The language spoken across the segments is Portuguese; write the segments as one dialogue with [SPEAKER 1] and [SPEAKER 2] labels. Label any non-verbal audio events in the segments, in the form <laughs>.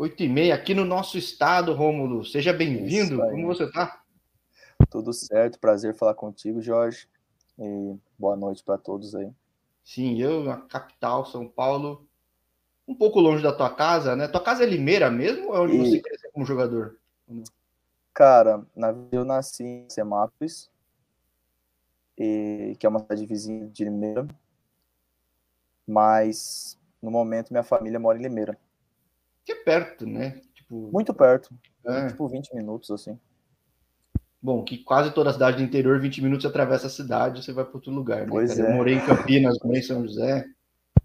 [SPEAKER 1] 8 e meia aqui no nosso estado, Rômulo. Seja bem-vindo. Como você está?
[SPEAKER 2] Tudo certo, prazer falar contigo, Jorge. E boa noite para todos aí.
[SPEAKER 1] Sim, eu na capital, São Paulo, um pouco longe da tua casa, né? Tua casa é Limeira mesmo ou é onde e... você cresceu como jogador?
[SPEAKER 2] Cara, na eu nasci em Semápolis, e, que é uma cidade vizinha de Limeira, mas no momento minha família mora em Limeira.
[SPEAKER 1] Que é perto, né?
[SPEAKER 2] Tipo... Muito perto, é. tipo 20 minutos assim.
[SPEAKER 1] Bom, que quase toda a cidade do interior, 20 minutos, atravessa a cidade, você vai para outro lugar. Né,
[SPEAKER 2] pois é.
[SPEAKER 1] Eu morei em Campinas, morei em São José.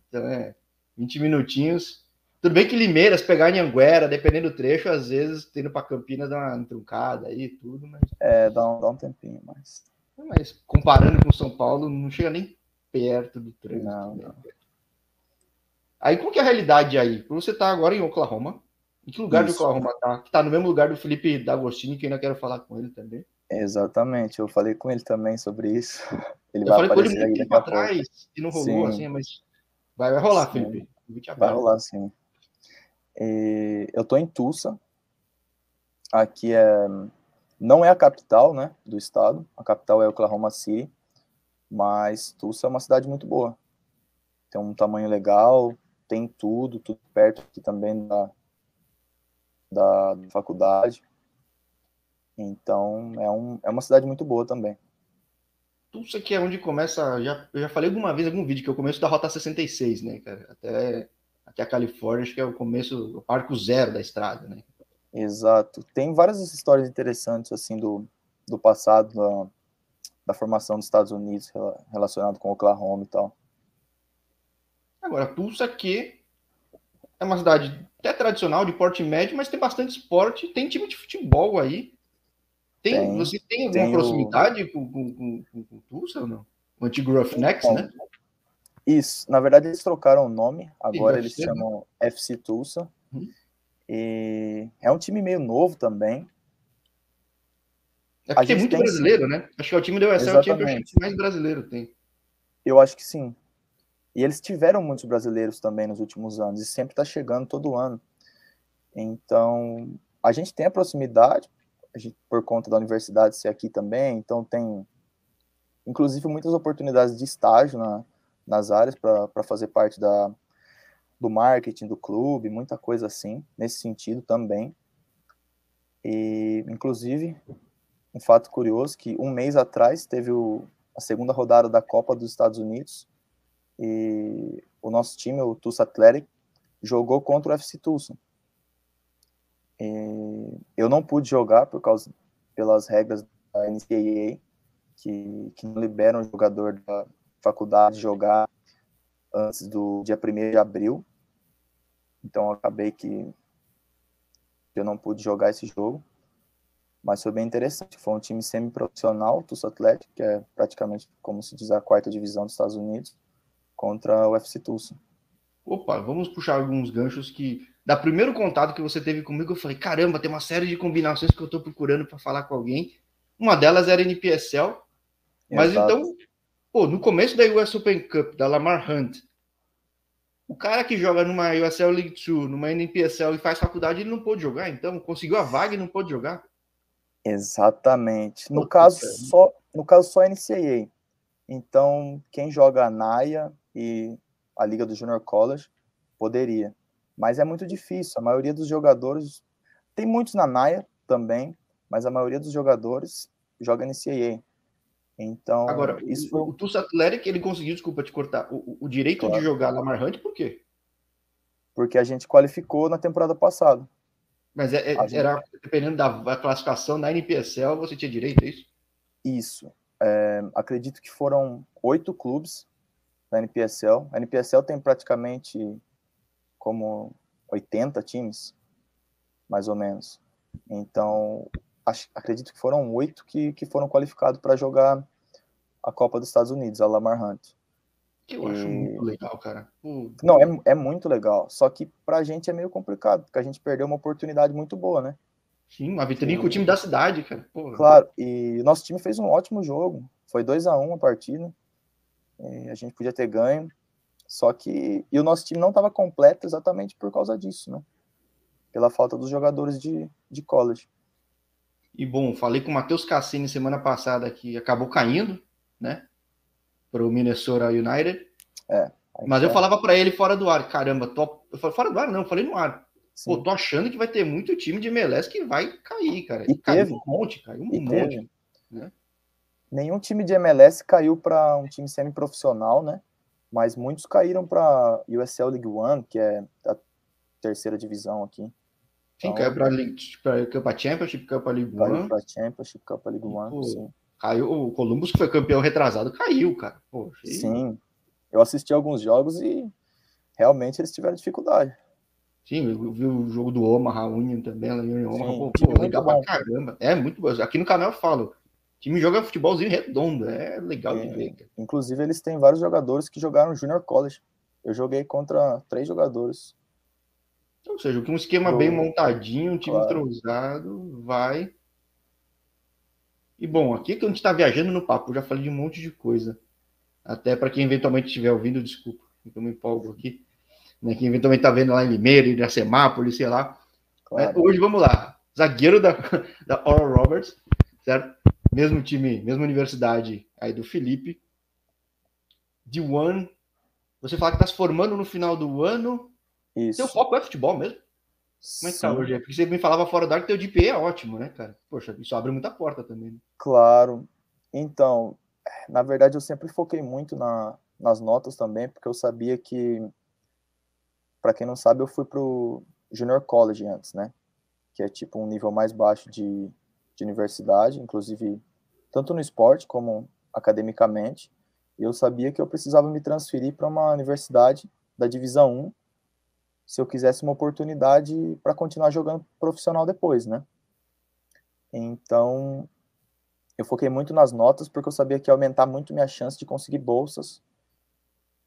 [SPEAKER 1] Então é 20 minutinhos. Tudo bem que Limeiras, pegar em Anguera, dependendo do trecho, às vezes, tendo para Campinas, dá uma truncada aí tudo, mas.
[SPEAKER 2] É, dá um, dá um tempinho, mas.
[SPEAKER 1] Mas comparando com São Paulo, não chega nem perto do trânsito.
[SPEAKER 2] Não, não.
[SPEAKER 1] Aí, qual que é a realidade aí? Você está agora em Oklahoma, em que lugar Isso. de Oklahoma tá? Que tá no mesmo lugar do Felipe D'Agostini, que ainda quero falar com ele também.
[SPEAKER 2] Exatamente, eu falei com ele também sobre isso. <laughs>
[SPEAKER 1] Ele eu vai falei com ele muito tempo atrás e não rolou sim. assim, mas vai, vai rolar, sim. Felipe.
[SPEAKER 2] Vai rolar, sim. E eu tô em Tulsa. Aqui é não é a capital, né, do estado. A capital é Oklahoma City, mas Tulsa é uma cidade muito boa. Tem um tamanho legal, tem tudo, tudo perto aqui também da da, faculdade. Então, é, um, é uma cidade muito boa também.
[SPEAKER 1] Tulsa que é onde começa, já, eu já falei alguma vez em algum vídeo, que é o começo da Rota 66, né, cara? Até, até a Califórnia, acho que é o começo, o arco zero da estrada, né?
[SPEAKER 2] Exato. Tem várias histórias interessantes, assim, do, do passado, da, da formação dos Estados Unidos relacionado com Oklahoma e tal.
[SPEAKER 1] Agora, Tulsa que é uma cidade até tradicional, de porte médio, mas tem bastante esporte, tem time de futebol aí. Tem, tem você tem alguma tem proximidade o... com, com, com, com, Tulsa ou não? O antigo Roughnecks, né?
[SPEAKER 2] Isso, na verdade eles trocaram o nome, agora eles ser, chamam né? FC Tulsa. Hum. E é um time meio novo também.
[SPEAKER 1] É porque tem muito tem brasileiro, sim. né? Acho que é o time do USL é o time que mais brasileiro tem.
[SPEAKER 2] Eu acho que sim. E eles tiveram muitos brasileiros também nos últimos anos, e sempre está chegando todo ano. Então, a gente tem a proximidade, a gente, por conta da universidade ser aqui também, então tem, inclusive, muitas oportunidades de estágio na, nas áreas para fazer parte da, do marketing do clube, muita coisa assim, nesse sentido também. E, inclusive, um fato curioso que um mês atrás teve o, a segunda rodada da Copa dos Estados Unidos, e o nosso time, o Tulsa Athletic, jogou contra o FC Tulsa. E eu não pude jogar por causa pelas regras da NCAA, que, que não liberam o jogador da faculdade jogar antes do dia 1 de abril. Então acabei que eu não pude jogar esse jogo. Mas foi bem interessante. Foi um time semi-profissional, Tulsa Athletic, que é praticamente, como se diz, a quarta divisão dos Estados Unidos contra o FC Tulsa.
[SPEAKER 1] Opa, vamos puxar alguns ganchos que da primeiro contato que você teve comigo, eu falei, caramba, tem uma série de combinações que eu estou procurando para falar com alguém. Uma delas era NPSL, mas Exato. então, pô, no começo da US Open Cup, da Lamar Hunt, o cara que joga numa USL League 2, numa NPSL e faz faculdade, ele não pôde jogar, então conseguiu a vaga e não pôde jogar.
[SPEAKER 2] Exatamente. No caso só, no caso só NCAA. Então, quem joga a NAIA e a Liga do Junior College poderia. Mas é muito difícil. A maioria dos jogadores. Tem muitos na NAIA também, mas a maioria dos jogadores joga NCAA. Então.
[SPEAKER 1] Agora, isso foi... o Tulsa Athletic ele conseguiu, desculpa te cortar, o, o direito claro. de jogar Lamar Hunt, por quê?
[SPEAKER 2] Porque a gente qualificou na temporada passada.
[SPEAKER 1] Mas é, é, era dependendo da classificação da NPSL, você tinha direito a isso?
[SPEAKER 2] Isso. É, acredito que foram oito clubes da NPSL. A NPSL tem praticamente como 80 times, mais ou menos. Então, acho, acredito que foram oito que, que foram qualificados para jogar a Copa dos Estados Unidos, a Lamar Hunt.
[SPEAKER 1] Que eu e... acho muito legal, cara.
[SPEAKER 2] Não, é, é muito legal. Só que pra gente é meio complicado, porque a gente perdeu uma oportunidade muito boa, né?
[SPEAKER 1] Sim, uma vitrine com o time da cidade, cara.
[SPEAKER 2] Porra. Claro, e nosso time fez um ótimo jogo. Foi 2 a 1 um a partida. E a gente podia ter ganho. Só que. E o nosso time não estava completo exatamente por causa disso, né? pela falta dos jogadores de, de college.
[SPEAKER 1] E bom, falei com o Matheus Cassini semana passada que acabou caindo, né? Para o Minnesota United.
[SPEAKER 2] É.
[SPEAKER 1] Mas eu falava para ele fora do ar, caramba, tô... eu falei, fora do ar não, eu falei no ar. Sim. Pô, tô achando que vai ter muito time de MLS que vai cair, cara.
[SPEAKER 2] E caiu teve.
[SPEAKER 1] um monte, caiu um e monte. Né?
[SPEAKER 2] Nenhum time de MLS caiu para um time semi-profissional, né? Mas muitos caíram para USL League One, que é a terceira divisão aqui.
[SPEAKER 1] Sim, então, caiu para a Championship, caiu para League One.
[SPEAKER 2] Caiu para Championship, caiu para League One, sim.
[SPEAKER 1] Caiu, o Columbus, que foi campeão retrasado, caiu, cara. Poxa,
[SPEAKER 2] sim, eu assisti alguns jogos e realmente eles tiveram dificuldade.
[SPEAKER 1] Sim, eu vi o jogo do Omaha Union também, Omaha, pô, pô legal pra caramba. É muito bom. Aqui no canal eu falo, time joga futebolzinho redondo, é legal é, de ver. Cara.
[SPEAKER 2] Inclusive, eles têm vários jogadores que jogaram Junior College. Eu joguei contra três jogadores.
[SPEAKER 1] Ou seja, um esquema bem montadinho, um time claro. entrosado, vai. E bom, aqui que a gente tá viajando no papo, já falei de um monte de coisa. Até para quem eventualmente estiver ouvindo, desculpa, eu me empolgo aqui né, que eventualmente está vendo lá em Limeira, Iracemápolis, sei lá. Claro. Hoje vamos lá. Zagueiro da, <laughs> da Oral Roberts, certo? Mesmo time, mesma universidade aí do Felipe. De One. Você fala que está se formando no final do ano.
[SPEAKER 2] Isso.
[SPEAKER 1] Seu foco é futebol mesmo? Como é que tá hoje? Porque você me falava fora da hora que teu DPE é ótimo, né, cara? Poxa, isso abre muita porta também. Né?
[SPEAKER 2] Claro. Então, na verdade, eu sempre foquei muito na, nas notas também, porque eu sabia que para quem não sabe, eu fui pro Junior College antes, né? Que é tipo um nível mais baixo de, de universidade, inclusive tanto no esporte como academicamente. Eu sabia que eu precisava me transferir para uma universidade da divisão 1 se eu quisesse uma oportunidade para continuar jogando profissional depois, né? Então, eu foquei muito nas notas porque eu sabia que ia aumentar muito minha chance de conseguir bolsas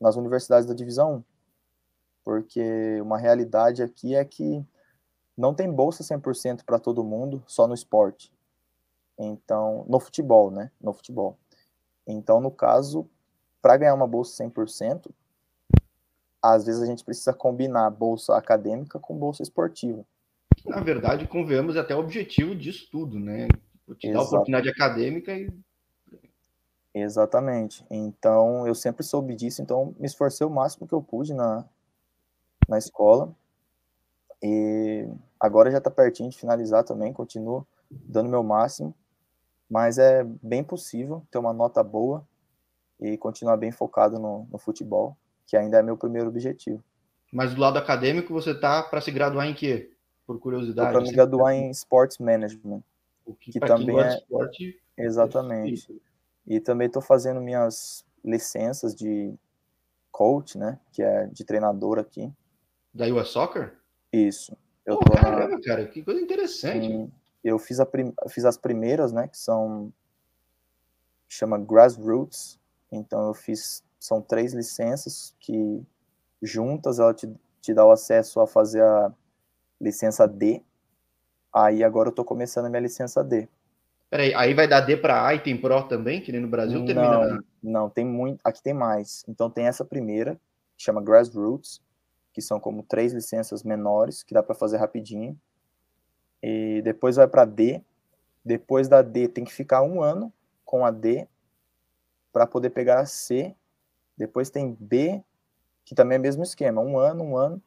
[SPEAKER 2] nas universidades da divisão 1 porque uma realidade aqui é que não tem bolsa 100% para todo mundo, só no esporte. Então, no futebol, né? No futebol. Então, no caso, para ganhar uma bolsa 100%, às vezes a gente precisa combinar bolsa acadêmica com bolsa esportiva.
[SPEAKER 1] Na verdade, convenhamos até o objetivo disso tudo, né? Te dar oportunidade acadêmica e
[SPEAKER 2] Exatamente. Então, eu sempre soube disso, então me esforcei o máximo que eu pude na, na escola. E agora já está pertinho de finalizar também, continuo dando meu máximo, mas é bem possível ter uma nota boa e continuar bem focado no, no futebol, que ainda é meu primeiro objetivo.
[SPEAKER 1] Mas do lado acadêmico, você tá para se graduar em quê? Por curiosidade.
[SPEAKER 2] Para me graduar em Sports Management.
[SPEAKER 1] O que, que também é esporte,
[SPEAKER 2] exatamente. É e também estou fazendo minhas licenças de coach, né, que é de treinador aqui.
[SPEAKER 1] Da US Soccer?
[SPEAKER 2] Isso.
[SPEAKER 1] Eu Pô, caramba, na... cara, que coisa interessante. Sim,
[SPEAKER 2] eu fiz, a prim... fiz as primeiras, né, que são chama Grassroots. Então eu fiz são três licenças que juntas ela te, te dá o acesso a fazer a licença D. Aí agora eu tô começando a minha licença D.
[SPEAKER 1] Peraí, aí vai dar D para A e tem Pro também, que nem no Brasil
[SPEAKER 2] termina. Não, não, tem muito. Aqui tem mais. Então tem essa primeira, que chama Grassroots que são como três licenças menores, que dá para fazer rapidinho. E depois vai para D. Depois da D tem que ficar um ano com a D para poder pegar a C. Depois tem B, que também é o mesmo esquema, um ano, um ano.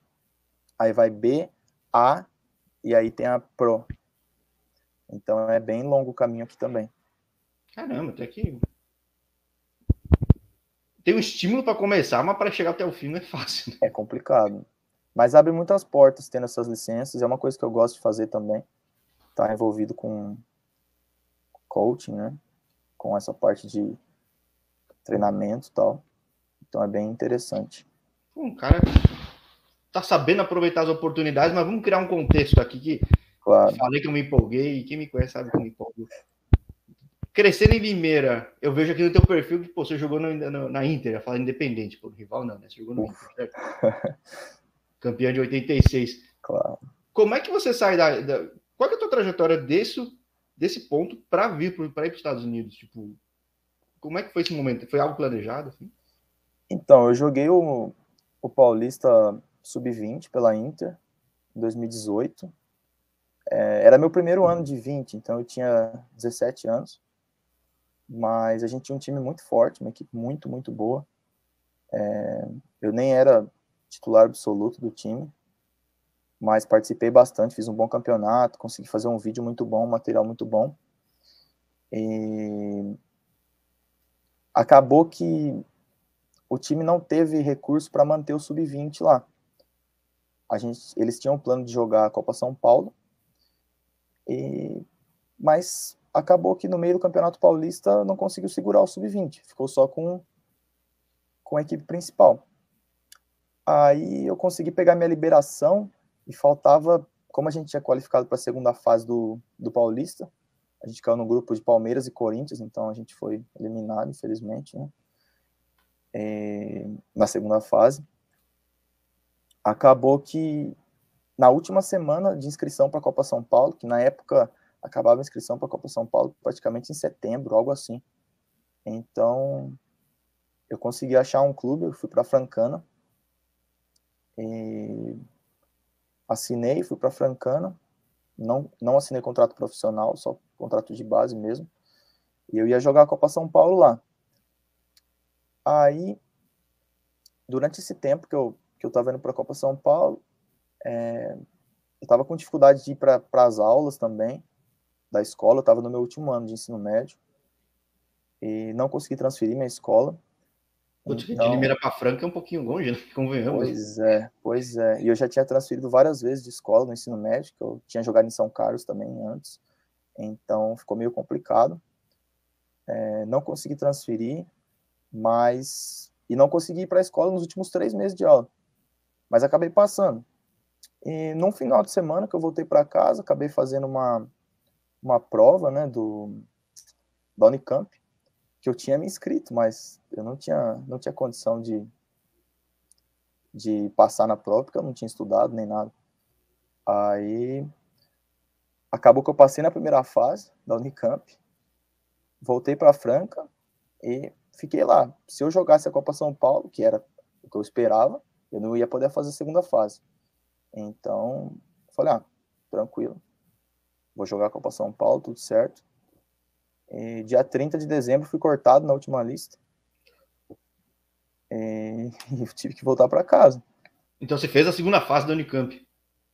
[SPEAKER 2] Aí vai B, A e aí tem a Pro. Então é bem longo o caminho aqui também.
[SPEAKER 1] Caramba, até que tem um estímulo para começar, mas para chegar até o fim não é fácil. Né?
[SPEAKER 2] É complicado. Mas abre muitas portas tendo essas licenças. É uma coisa que eu gosto de fazer também. Estar tá envolvido com coaching, né? Com essa parte de treinamento e tal. Então é bem interessante.
[SPEAKER 1] Um cara tá sabendo aproveitar as oportunidades, mas vamos criar um contexto aqui que
[SPEAKER 2] claro.
[SPEAKER 1] falei que eu me empolguei e quem me conhece sabe que eu me empolgo crescendo em Limeira, eu vejo aqui no teu perfil que pô, você jogou no, no, na Inter, ia falar independente, pô, rival não, né? Você jogou no Inter, certo? <laughs> Campeão de 86.
[SPEAKER 2] Claro.
[SPEAKER 1] Como é que você sai da. da qual é a tua trajetória desse, desse ponto para vir para ir para os Estados Unidos? Tipo, como é que foi esse momento? Foi algo planejado? Assim?
[SPEAKER 2] Então, eu joguei o, o Paulista Sub-20 pela Inter em 2018 É, era meu primeiro ano de 20, então eu tinha 17 anos. Mas a gente tinha um time muito forte, uma equipe muito, muito boa. É, eu nem era titular absoluto do time, mas participei bastante, fiz um bom campeonato, consegui fazer um vídeo muito bom, um material muito bom. E acabou que o time não teve recurso para manter o sub-20 lá. A gente, eles tinham um plano de jogar a Copa São Paulo, e, mas acabou que no meio do Campeonato Paulista não conseguiu segurar o sub-20, ficou só com, com a equipe principal. Aí eu consegui pegar minha liberação e faltava, como a gente tinha qualificado para a segunda fase do, do Paulista, a gente caiu no grupo de Palmeiras e Corinthians, então a gente foi eliminado, infelizmente, né? É, na segunda fase. Acabou que na última semana de inscrição para a Copa São Paulo, que na época acabava a inscrição para a Copa São Paulo praticamente em setembro, algo assim. Então, eu consegui achar um clube, eu fui para Francana. E assinei, fui para Francana. Não, não assinei contrato profissional, só contrato de base mesmo. E eu ia jogar a Copa São Paulo lá. Aí, durante esse tempo que eu, que eu estava indo para a Copa São Paulo, é, eu estava com dificuldade de ir para as aulas também da escola, eu estava no meu último ano de ensino médio e não consegui transferir minha escola.
[SPEAKER 1] Então, de Limeira para Franca é um pouquinho longe, né? <laughs> Convenhamos.
[SPEAKER 2] Pois é, pois é. E eu já tinha transferido várias vezes de escola no ensino médio, que eu tinha jogado em São Carlos também antes. Então ficou meio complicado. É, não consegui transferir, mas. E não consegui ir para a escola nos últimos três meses de aula. Mas acabei passando. E num final de semana que eu voltei para casa, acabei fazendo uma, uma prova, né, do, da Unicamp, que eu tinha me inscrito, mas eu não tinha, não tinha condição de, de passar na prova, porque eu não tinha estudado nem nada. Aí acabou que eu passei na primeira fase da Unicamp, voltei para Franca e fiquei lá. Se eu jogasse a Copa São Paulo, que era o que eu esperava, eu não ia poder fazer a segunda fase. Então, falei, ah, tranquilo. Vou jogar a Copa São Paulo, tudo certo. E dia 30 de dezembro fui cortado na última lista. <laughs> E, e tive que voltar para casa.
[SPEAKER 1] Então você fez a segunda fase da Unicamp.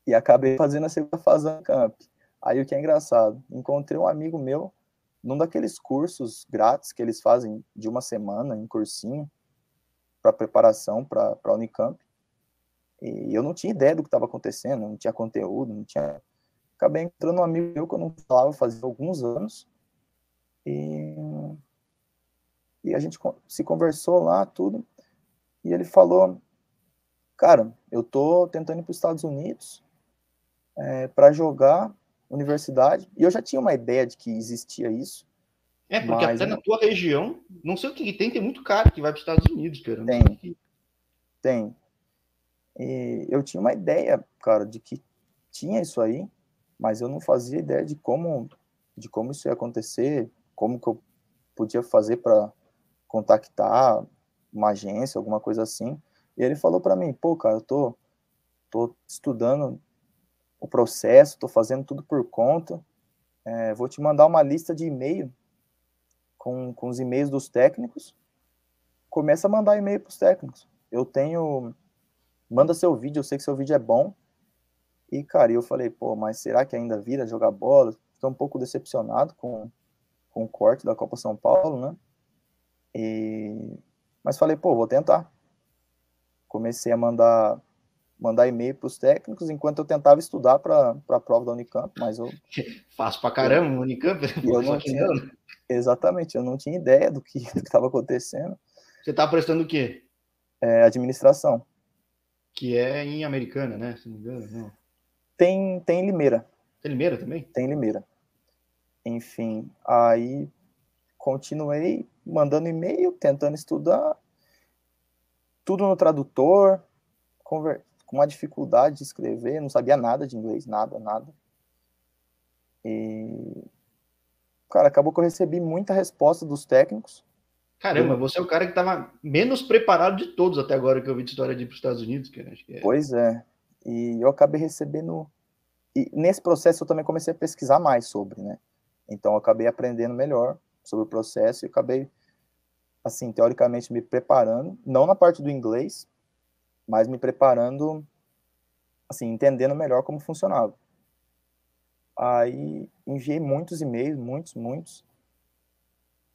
[SPEAKER 2] E acabei fazendo a segunda fase da Unicamp. Aí o que é engraçado, encontrei um amigo meu num daqueles cursos grátis que eles fazem de uma semana em cursinho para preparação para a Unicamp. E eu não tinha ideia do que estava acontecendo, não tinha conteúdo, não tinha. Acabei entrando um amigo meu que eu não falava fazia alguns anos. E, e a gente se conversou lá, tudo. E ele falou: Cara, eu tô tentando ir para os Estados Unidos é, para jogar universidade. E eu já tinha uma ideia de que existia isso.
[SPEAKER 1] É, porque mas, até na tua região, não sei o que tem, tem muito cara que vai para os Estados Unidos, cara.
[SPEAKER 2] Tem. Tem. E eu tinha uma ideia, cara, de que tinha isso aí, mas eu não fazia ideia de como, de como isso ia acontecer, como que eu podia fazer para contactar uma agência, alguma coisa assim. E ele falou para mim, pô, cara, eu tô, tô estudando o processo, tô fazendo tudo por conta, é, vou te mandar uma lista de e-mail com, com os e-mails dos técnicos, começa a mandar e-mail para os técnicos. Eu tenho manda seu vídeo, eu sei que seu vídeo é bom. E, cara, eu falei, pô, mas será que ainda vira jogar bola? Fiquei um pouco decepcionado com, com o corte da Copa São Paulo, né? E... Mas falei, pô, vou tentar. Comecei a mandar mandar e-mail para os técnicos enquanto eu tentava estudar para a prova da Unicamp, mas eu... <laughs>
[SPEAKER 1] Faço para caramba eu, Unicamp. <laughs>
[SPEAKER 2] Eu não tinha, exatamente, eu não tinha ideia do que <laughs> estava acontecendo.
[SPEAKER 1] Você estava prestando o quê?
[SPEAKER 2] É, administração
[SPEAKER 1] que é em Americana, né? Se não me engano, não.
[SPEAKER 2] Tem, tem Limeira.
[SPEAKER 1] Tem Limeira também?
[SPEAKER 2] Tem Limeira. Enfim, aí continuei mandando e-mail, tentando estudar, tudo no tradutor, conver... com uma dificuldade de escrever, não sabia nada de inglês, nada, nada. E, cara, acabou que eu recebi muita resposta dos técnicos,
[SPEAKER 1] Caramba, você é o cara que estava menos preparado de todos até agora que eu vi de história de ir para os Estados Unidos, cara. É...
[SPEAKER 2] Pois é. E eu acabei recebendo e nesse processo eu também comecei a pesquisar mais sobre, né? Então eu acabei aprendendo melhor sobre o processo e acabei, assim, teoricamente me preparando, não na parte do inglês, mas me preparando, assim, entendendo melhor como funcionava. Aí enviei muitos e-mails, muitos, muitos,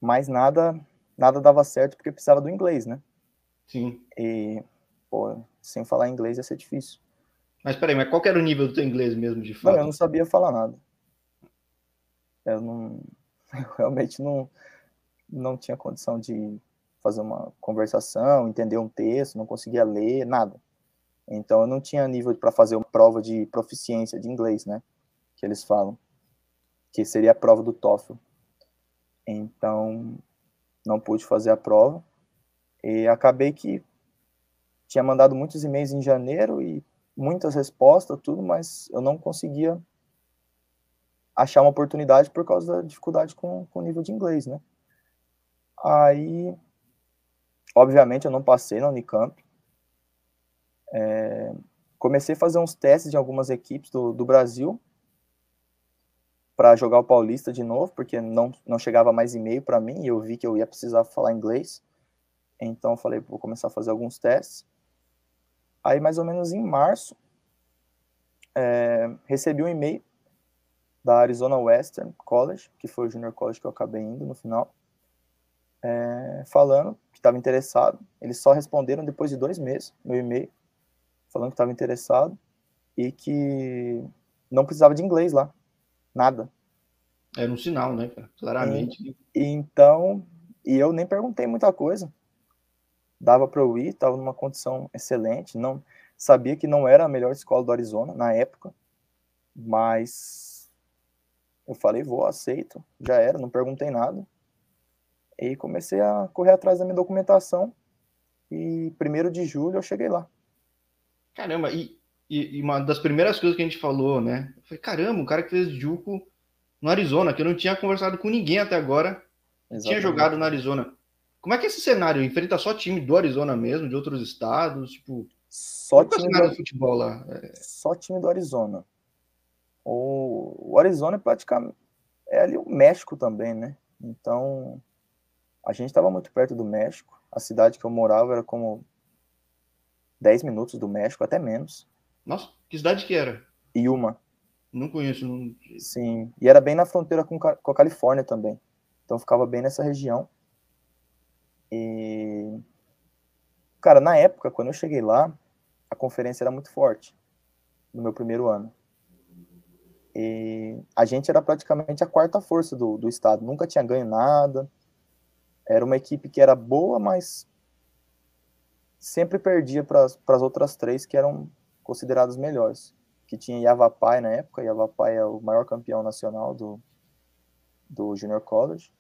[SPEAKER 2] mas nada, nada dava certo porque precisava do inglês, né?
[SPEAKER 1] Sim.
[SPEAKER 2] E, pô, sem falar inglês ia ser difícil.
[SPEAKER 1] Mas peraí, mas qual era o nível do teu inglês mesmo, de fato?
[SPEAKER 2] Não, eu não sabia falar nada. Eu não, <laughs> eu realmente não, não tinha condição de fazer uma conversação, entender um texto, não conseguia ler, nada. Então eu não tinha nível para fazer uma prova de proficiência de inglês, né? Que eles falam, que seria a prova do TOEFL. Então não pude fazer a prova e acabei que tinha mandado muitos e-mails em janeiro e muitas respostas, tudo, mas eu não conseguia achar uma oportunidade por causa da dificuldade com, o nível de inglês, né? Aí, obviamente, eu não passei na Unicamp. É, comecei a fazer uns testes de algumas equipes do, do Brasil para jogar o Paulista de novo, porque não, não chegava mais e-mail para mim e eu vi que eu ia precisar falar inglês. Então, eu falei, vou começar a fazer alguns testes. Aí, mais ou menos em março, é, recebi um e-mail da Arizona Western College, que foi o junior college que eu acabei indo no final, é, falando que estava interessado. Eles só responderam depois de dois meses meu e-mail, falando que estava interessado e que não precisava de inglês lá, nada.
[SPEAKER 1] Era um sinal, né, claramente.
[SPEAKER 2] E, e então, e eu nem perguntei muita coisa. Dava para eu ir, estava numa condição excelente. Não sabia que não era a melhor escola do Arizona na época, mas eu falei, vou, aceito, já era, não perguntei nada. E comecei a correr atrás da minha documentação. E primeiro de julho eu cheguei lá.
[SPEAKER 1] Caramba, e, e, e, uma das primeiras coisas que a gente falou, né? Eu falei, caramba, o cara que fez Juco no Arizona, que eu não tinha conversado com ninguém até agora, Exatamente. tinha jogado no Arizona. Como é que é esse cenário? Enfrenta só time do Arizona mesmo, de outros estados? Tipo,
[SPEAKER 2] só time
[SPEAKER 1] é do... futebol lá?
[SPEAKER 2] É... Só time do Arizona. O, Arizona é praticamente é ali o México também, né? Então a gente estava muito perto do México. A cidade que eu morava era como 10 minutos do México, até menos.
[SPEAKER 1] Nossa, que cidade que era?
[SPEAKER 2] Yuma.
[SPEAKER 1] Não conheço. Não...
[SPEAKER 2] Sim, e era bem na fronteira com, com a Califórnia também. Então ficava bem nessa região. E. Cara, na época, quando eu cheguei lá, a conferência era muito forte. No meu primeiro ano. E a gente era praticamente a quarta força do, do estado, nunca tinha ganho nada. Era uma equipe que era boa, mas sempre perdia para as outras três que eram consideradas melhores. Que tinha Yavapai na época, Yavapai é o maior campeão nacional do, do Junior College.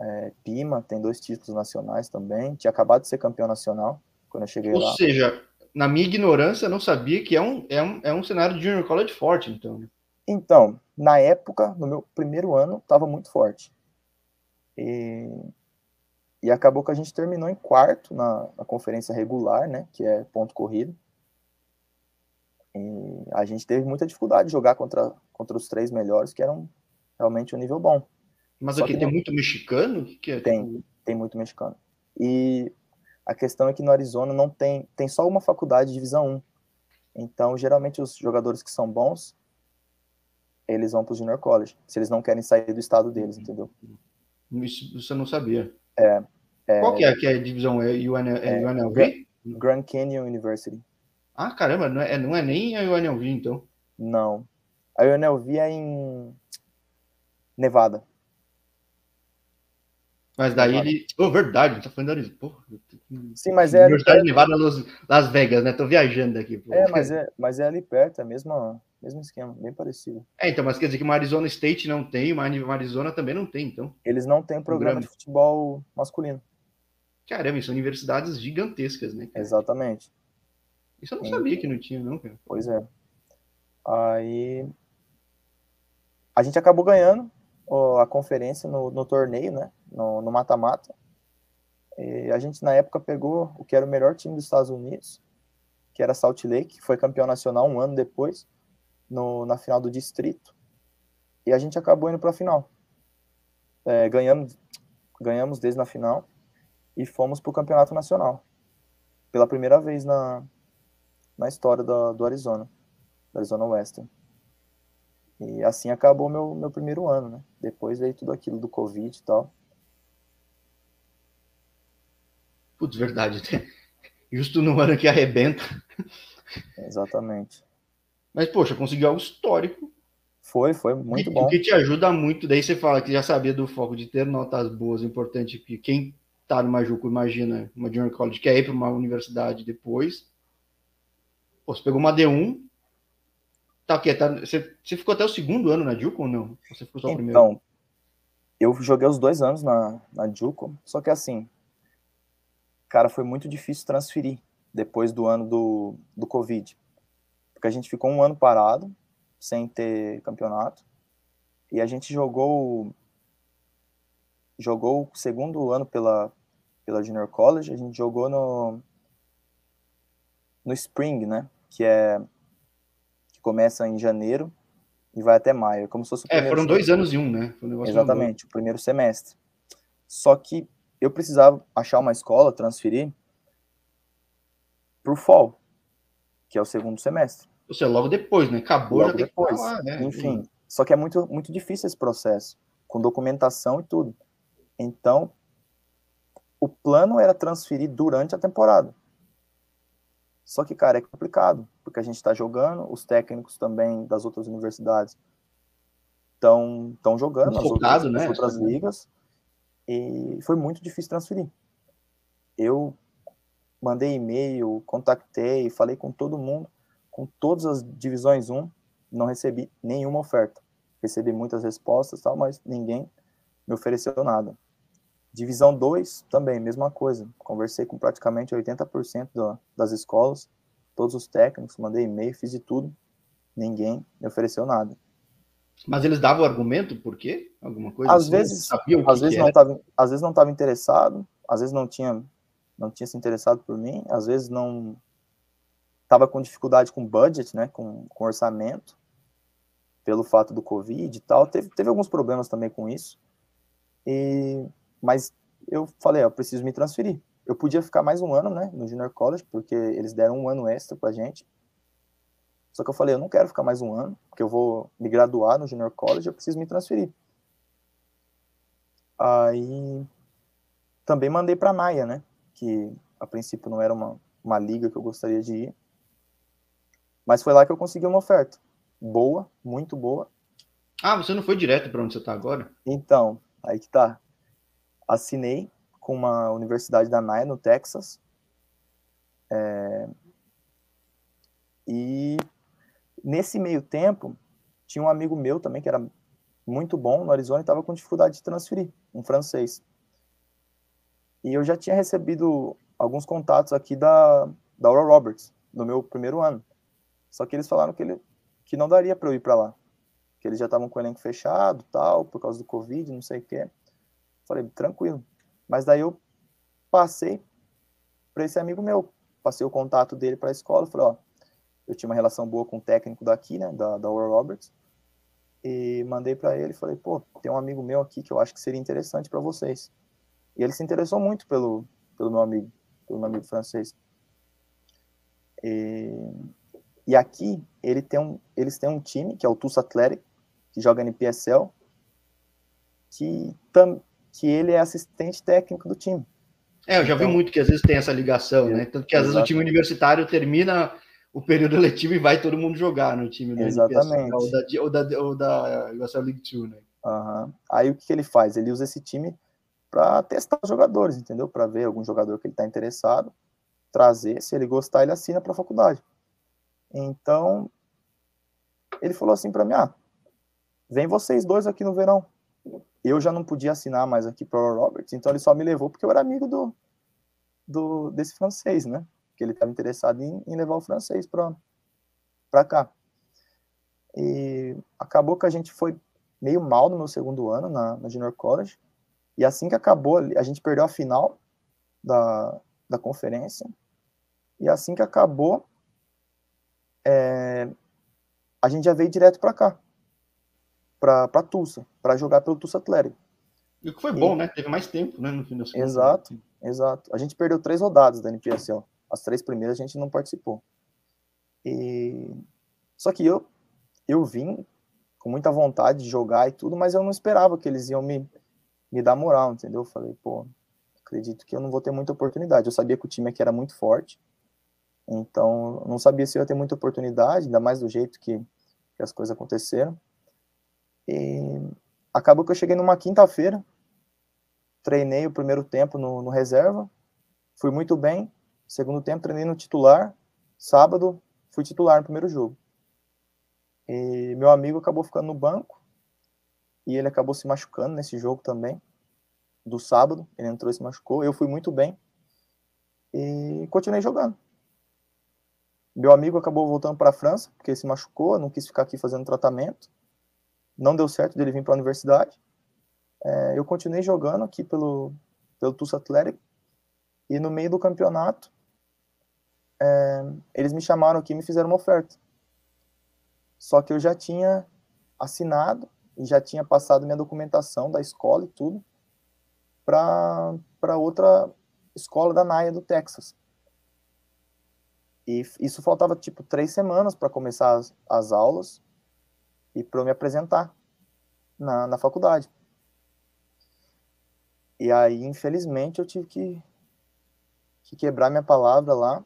[SPEAKER 2] É, Pima tem dois títulos nacionais também, tinha acabado de ser campeão nacional quando eu cheguei
[SPEAKER 1] Ou
[SPEAKER 2] lá.
[SPEAKER 1] Ou seja, na minha ignorância, eu não sabia que é um, é um, é um cenário de Junior College forte, então.
[SPEAKER 2] Então, na época, no meu primeiro ano, estava muito forte. E, e acabou que a gente terminou em quarto na, na conferência regular, né? Que é ponto corrido. E a gente teve muita dificuldade de jogar contra, contra os três melhores, que eram realmente um nível bom.
[SPEAKER 1] Mas Só aqui tem não... muito mexicano? que, que é?
[SPEAKER 2] Tem, tem muito mexicano. E a questão é que no Arizona não tem, tem só uma faculdade de divisão 1. Então, geralmente os jogadores que são bons, eles vão para o Junior College, se eles não querem sair do estado deles, entendeu?
[SPEAKER 1] Isso você não sabia.
[SPEAKER 2] É. é
[SPEAKER 1] Qual que é, que é a divisão? É, UNL, é UNLV?
[SPEAKER 2] Grand Canyon University.
[SPEAKER 1] Ah, caramba, não é, não é nem a UNLV, então.
[SPEAKER 2] Não. A UNLV é em Nevada.
[SPEAKER 1] Mas daí Nevada. ele. Oh, verdade, tá falando de. Porra,
[SPEAKER 2] Sim, mas é.
[SPEAKER 1] Universidade de Nevada, Las Vegas, né? Tô viajando aqui.
[SPEAKER 2] É, mas é, mas é ali perto, é a mesma, mesmo esquema, bem parecido.
[SPEAKER 1] É, então, mas quer dizer que uma Arizona State não tem, uma Arizona também não tem, então.
[SPEAKER 2] Eles não têm programa, programa. de futebol masculino.
[SPEAKER 1] Caramba, são universidades gigantescas, né?
[SPEAKER 2] Cara? Exatamente.
[SPEAKER 1] Isso eu não sabia que não tinha, não, cara.
[SPEAKER 2] Pois é. Aí a gente acabou ganhando a conferência no, no torneio, né? No mata-mata. a gente, na época, pegou o que era o melhor time dos Estados Unidos, que era Salt Lake, que foi campeão nacional um ano depois no, na final do distrito e a gente acabou indo para a final. É, ganhamos, ganhamos desde na final e fomos para o campeonato nacional pela primeira vez na, na história do, do Arizona, do Arizona Western. E assim acabou meu, meu primeiro ano, né? Depois veio tudo aquilo do Covid e tal.
[SPEAKER 1] Putz, verdade. Justo no ano que arrebenta.
[SPEAKER 2] Exatamente.
[SPEAKER 1] Mas, poxa, conseguiu algo histórico.
[SPEAKER 2] Foi, foi muito
[SPEAKER 1] o
[SPEAKER 2] bom.
[SPEAKER 1] O que te ajuda muito, daí você fala que já sabia do foco de ter notas boas, importante que quem tá no Majuco, imagina, uma junior college, quer ir para uma universidade depois. Pô, você pegou uma D1, tá aqui, tá, você, você ficou até o segundo ano na Juco ou não? Você ficou só o primeiro?
[SPEAKER 2] Então, eu joguei os dois anos na, na Juco, só que assim, cara, foi muito difícil transferir depois do ano do, do Covid. Porque a gente ficou um ano parado, sem ter campeonato, e a gente jogou jogou o segundo ano pela, pela Junior College, a gente jogou no, no Spring, né? Que é que começa em janeiro e vai até maio, como se fosse
[SPEAKER 1] o É, foram dois anos e um, né? Um
[SPEAKER 2] Exatamente, o primeiro semestre. Só que eu precisava achar uma escola, transferir pro fall, que é o segundo semestre.
[SPEAKER 1] Ou seja, logo depois, né? Acabou
[SPEAKER 2] logo depois. Falar, né? Enfim, só que é muito, muito difícil esse processo, com documentação e tudo. Então, o plano era transferir durante a temporada. Só que, cara, é complicado, porque a gente está jogando, os técnicos também das outras universidades estão jogando as
[SPEAKER 1] outras,
[SPEAKER 2] né? as outras ligas, e foi muito difícil transferir. Eu mandei e-mail, contactei, falei com todo mundo, com todas as divisões 1, não recebi nenhuma oferta. Recebi muitas respostas, tal, mas ninguém me ofereceu nada. Divisão 2, também, mesma coisa. Conversei com praticamente 80% do, das escolas, todos os técnicos, mandei e-mail, fiz de tudo. Ninguém me ofereceu nada.
[SPEAKER 1] Mas eles davam argumento por quê? Alguma coisa
[SPEAKER 2] às assim? Vezes, sabiam às, vezes não tava, às vezes não estava interessado, às vezes não tinha, não tinha se interessado por mim, às vezes não estava com dificuldade com budget, né, com, com orçamento, pelo fato do Covid e tal. Teve, teve alguns problemas também com isso. E mas eu falei, eu preciso me transferir. Eu podia ficar mais um ano, né, no Junior College, porque eles deram um ano extra pra gente. Só que eu falei, eu não quero ficar mais um ano, porque eu vou me graduar no Junior College, eu preciso me transferir. Aí também mandei para Maia, né, que a princípio não era uma, uma liga que eu gostaria de ir. Mas foi lá que eu consegui uma oferta. Boa, muito boa.
[SPEAKER 1] Ah, você não foi direto para onde você está agora?
[SPEAKER 2] Então, aí que tá assinei com uma universidade da NAIA, no Texas. É, e nesse meio tempo, tinha um amigo meu também que era muito bom no Arizona e estava com dificuldade de transferir, um francês. E eu já tinha recebido alguns contatos aqui da, da Aura Roberts, no meu primeiro ano. Só que eles falaram que, ele, que não daria para eu ir para lá. Que eles já estavam com o elenco fechado, tal, por causa do Covid, não sei o quê. Falei, tranquilo. Mas daí eu passei para esse amigo meu, passei o contato dele para a escola, falei, ó, eu tinha uma relação boa com o técnico daqui, né, da, da Aura Roberts, e mandei para ele, falei, pô, tem um amigo meu aqui que eu acho que seria interessante para vocês. E ele se interessou muito pelo, pelo meu amigo, pelo meu amigo francês. E, e aqui ele tem um, eles têm um time, que é o Tulsa Athletic, que joga no PSL, que tam, que ele é assistente técnico do time.
[SPEAKER 1] É, eu já então, vi muito que às vezes tem essa ligação, né? Tanto que às vezes o time universitário termina o período letivo e vai todo mundo jogar no time
[SPEAKER 2] do Exatamente.
[SPEAKER 1] ou da, ou da, ou da USL League 2, né?
[SPEAKER 2] Uhum. Aí o que, que ele faz? Ele usa esse time para testar os jogadores, entendeu? Para ver algum jogador que ele está interessado, trazer, se ele gostar, ele assina para a faculdade. Então, ele falou assim para mim: ah, vem vocês dois aqui no verão eu já não podia assinar mais aqui para o Roberts, então ele só me levou porque eu era amigo do, do desse francês, né? Que ele estava interessado em, em, levar o francês para cá. E acabou que a gente foi meio mal no meu segundo ano na, na Junior College, e assim que acabou, a gente perdeu a final da, da conferência, e assim que acabou, é, a gente já veio direto para cá, para Tulsa, para jogar pelo Tulsa Atlético.
[SPEAKER 1] E o que foi bom, né? Teve mais tempo, né? No fim das
[SPEAKER 2] Exato, exato. A gente perdeu três rodadas da NPSL. As três primeiras a gente não participou. E só que eu eu vim com muita vontade de jogar e tudo, mas eu não esperava que eles iam me, me dar moral, entendeu? Eu falei, pô, acredito que eu não vou ter muita oportunidade. Eu sabia que o time aqui era muito forte, então não sabia se ia ter muita oportunidade, ainda mais do jeito que, que as coisas aconteceram. E acabou que eu cheguei numa quinta-feira, treinei o primeiro tempo no, no reserva, fui muito bem. Segundo tempo, treinei no titular. Sábado, fui titular no primeiro jogo. E meu amigo acabou ficando no banco e ele acabou se machucando nesse jogo também, do sábado. Ele entrou e se machucou. Eu fui muito bem e continuei jogando. Meu amigo acabou voltando para a França porque se machucou, não quis ficar aqui fazendo tratamento. Não deu certo dele vir para a universidade. É, eu continuei jogando aqui pelo, pelo Tulsa Atlético e no meio do campeonato é, eles me chamaram aqui e me fizeram uma oferta. Só que eu já tinha assinado e já tinha passado minha documentação da escola e tudo para outra escola da NAIA do Texas. E isso faltava tipo três semanas para começar as, as, aulas e para eu me apresentar na, na faculdade. E aí, infelizmente, eu tive que, que quebrar minha palavra lá.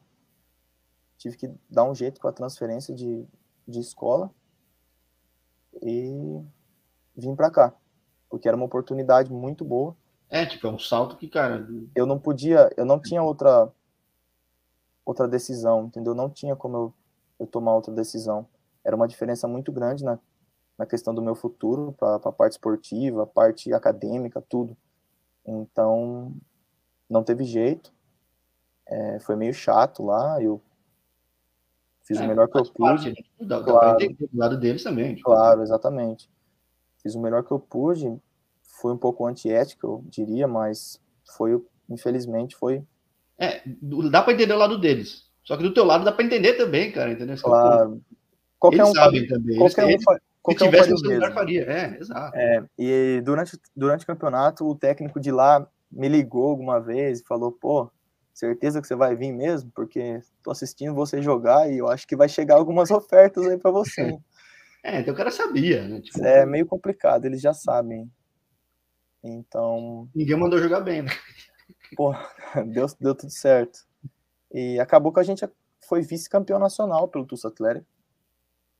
[SPEAKER 2] Tive que dar um jeito com a transferência de, de escola e vim para cá, porque era uma oportunidade muito boa.
[SPEAKER 1] É, tipo, é um salto que, cara.
[SPEAKER 2] Eu não podia, eu não tinha outra outra decisão, entendeu? Não tinha como eu, eu tomar outra decisão. Era uma diferença muito grande na, na questão do meu futuro, para a parte esportiva, a parte acadêmica, tudo. Então, não teve jeito. É, foi meio chato lá. Eu Fiz é, o melhor que eu pude.
[SPEAKER 1] Dá, claro. do lado deles também.
[SPEAKER 2] Tipo. Claro, exatamente. Fiz o melhor que eu pude. Foi um pouco antiético, eu diria, mas foi, infelizmente, foi.
[SPEAKER 1] É, dá para entender o lado deles. Só que do teu lado dá para entender também, cara, entendeu? É
[SPEAKER 2] claro. Qualquer eles um sabem também. Qualquer eles, um, qualquer
[SPEAKER 1] se tivesse um no lugar, faria. É, exato.
[SPEAKER 2] É, e durante, durante o campeonato, o técnico de lá me ligou alguma vez e falou, pô, certeza que você vai vir mesmo, porque tô assistindo você jogar e eu acho que vai chegar algumas ofertas aí para você. <laughs>
[SPEAKER 1] É, então o cara sabia, né?
[SPEAKER 2] Tipo... É meio complicado, eles já sabem. Então.
[SPEAKER 1] Ninguém mandou jogar bem, né?
[SPEAKER 2] Pô, <laughs> deu, deu tudo certo. E acabou que a gente foi vice-campeão nacional pelo Tulsa Atlético.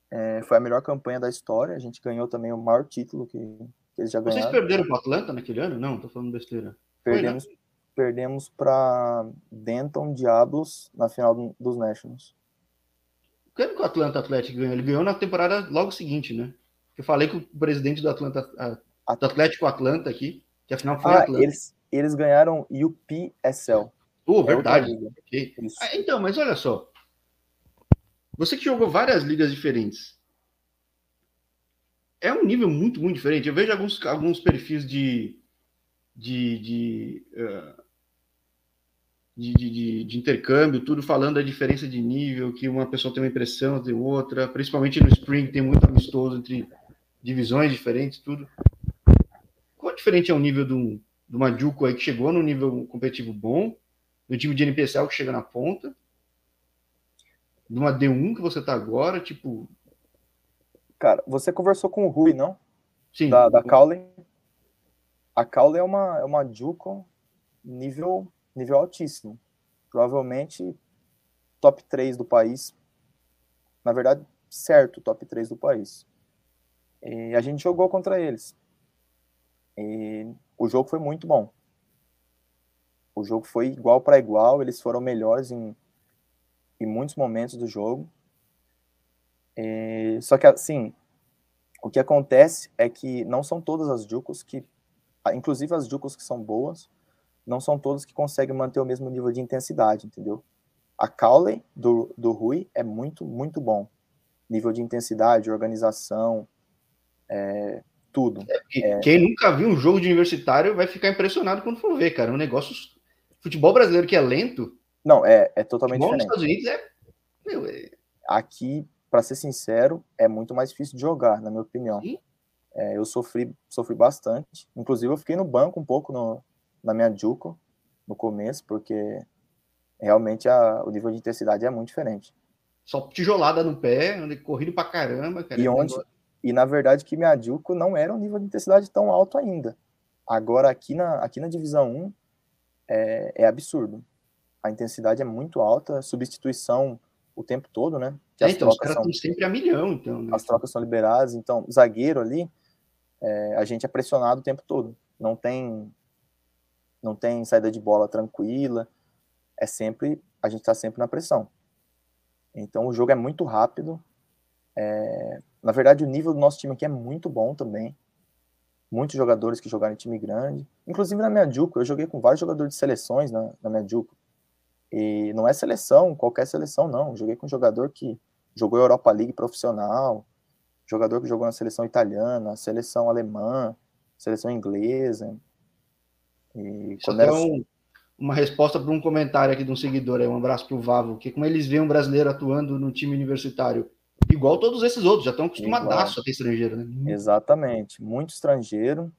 [SPEAKER 2] É, foi a melhor campanha da história. A gente ganhou também o maior título que, que eles já ganharam.
[SPEAKER 1] Vocês perderam para o Atlanta naquele ano? Não, tô falando besteira.
[SPEAKER 2] Perdemos, foi, né? perdemos para Denton Diablos na final dos Nationals.
[SPEAKER 1] Quando que o Atlanta Atlético ganhou? Ele ganhou na temporada logo seguinte, né? Eu falei com o presidente do Atlanta, do Atlético Atlanta aqui, que afinal foi
[SPEAKER 2] ah,
[SPEAKER 1] Atlanta.
[SPEAKER 2] Eles, eles ganharam UPSL.
[SPEAKER 1] Oh, verdade. Okay. Ah, então, mas olha só. Você que jogou várias ligas diferentes. É um nível muito, muito diferente. Eu vejo alguns, alguns perfis de, de, de uh, de, de, de, intercâmbio, tudo falando a diferença de nível, que uma pessoa tem uma impressão, tem outra, principalmente no Spring tem muito amistoso entre divisões diferentes, tudo. Qual diferente é o nível de, um, de uma Juco aí que chegou no nível competitivo bom, do time de NPCL que chega na ponta, de uma D1 que você tá agora, tipo...
[SPEAKER 2] Cara, você conversou com o Rui, não?
[SPEAKER 1] Sim.
[SPEAKER 2] Da, da Cowley. A Cowley é uma, é uma Juco nível nível altíssimo. Provavelmente top 3 do país. Na verdade, certo, top 3 do país. E a gente jogou contra eles. E o jogo foi muito bom. O jogo foi igual para igual, eles foram melhores em, em muitos momentos do jogo. E, só que, assim, o que acontece é que não são todas as Jucos que, inclusive as Jucos que são boas, não são todos que conseguem manter o mesmo nível de intensidade, entendeu? A Cowley do, do Rui é muito, muito bom. Nível de intensidade, organização, é, tudo.
[SPEAKER 1] É, é, quem nunca viu um jogo de universitário vai ficar impressionado quando for ver, cara. Um negócio. Futebol brasileiro que é lento.
[SPEAKER 2] Não, é, é totalmente
[SPEAKER 1] futebol diferente. nos Estados Unidos é. Meu, é...
[SPEAKER 2] Aqui para ser sincero, é muito mais difícil de jogar, na minha opinião. É, eu sofri, sofri bastante. Inclusive, eu fiquei no banco um pouco no, na minha Juco no começo, porque realmente a, o nível de intensidade é muito diferente.
[SPEAKER 1] Só tijolada no pé, corrido pra caramba. Cara,
[SPEAKER 2] e, onde, e na verdade que minha Juco não era um nível de intensidade tão alto ainda. Agora, aqui na, aqui na divisão 1, é, é absurdo. A intensidade é muito alta, substituição o tempo todo, né?
[SPEAKER 1] É, então, os caras estão sempre a milhão, então. Né?
[SPEAKER 2] As trocas são liberadas, então, zagueiro ali, é, a gente é pressionado o tempo todo. Não tem não tem saída de bola tranquila, é sempre, a gente está sempre na pressão. Então o jogo é muito rápido. É, na verdade, o nível do nosso time aqui é muito bom também. Muitos jogadores que jogaram em time grande. Inclusive na minha Juco, eu joguei com vários jogadores de seleções na, na minha Juco. E não é seleção, qualquer seleção, não. Eu joguei com um jogador que jogou Europa League profissional, jogador que jogou na seleção italiana, seleção alemã, seleção inglesa.
[SPEAKER 1] E quando era... um, uma resposta para um comentário aqui de um seguidor, aí, um abraço para o Vavo, que como eles veem um brasileiro atuando no time universitário, igual todos esses outros, já estão acostumadaços a ter estrangeiro, né?
[SPEAKER 2] Exatamente, muito estrangeiro.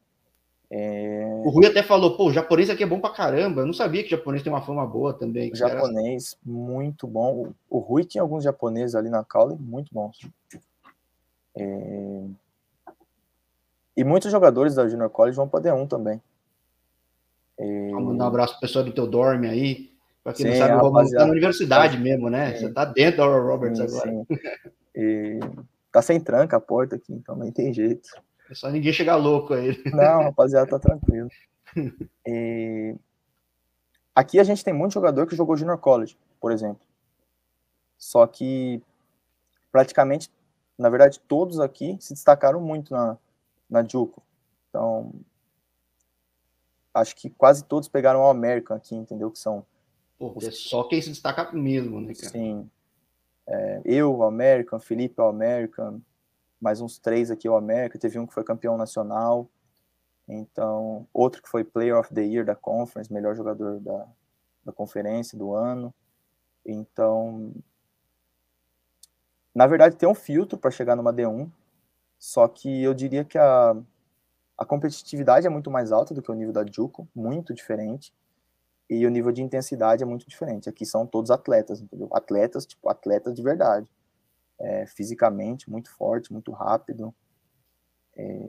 [SPEAKER 1] É... O Rui até falou, pô, o japonês aqui é bom pra caramba. Eu não sabia que o japonês tem uma fama boa também.
[SPEAKER 2] O japonês, era... muito bom. O Rui tinha alguns japoneses ali na Caule, muito bons. É... E muitos jogadores da Junior College vão para D1 também.
[SPEAKER 1] É... Mandar um abraço pro pessoal do teu dorme aí. Pra quem sim, não sabe, o Romulo tá na universidade é. mesmo, né? Sim. Você tá dentro da Aurora Roberts sim, agora.
[SPEAKER 2] E... Tá sem tranca a porta aqui, então nem tem jeito.
[SPEAKER 1] É só ninguém chegar louco aí.
[SPEAKER 2] Não, <laughs> rapaziada, tá tranquilo. E... Aqui a gente tem muito jogador que jogou Junior College, por exemplo. Só que praticamente na verdade, todos aqui se destacaram muito na, na Juco. Então, acho que quase todos pegaram o American aqui, entendeu? Que são.
[SPEAKER 1] É só quem se destaca mesmo, né, cara?
[SPEAKER 2] Sim. É, eu, o American, Felipe, o American, mais uns três aqui, o American. Teve um que foi campeão nacional. Então, outro que foi Player of the Year da Conference, melhor jogador da, da conferência do ano. Então, na verdade, tem um filtro para chegar numa D1, só que eu diria que a, a competitividade é muito mais alta do que o nível da Juco, muito diferente, e o nível de intensidade é muito diferente. Aqui são todos atletas, entendeu? Atletas, tipo, atletas de verdade. É, fisicamente, muito forte, muito rápido. É...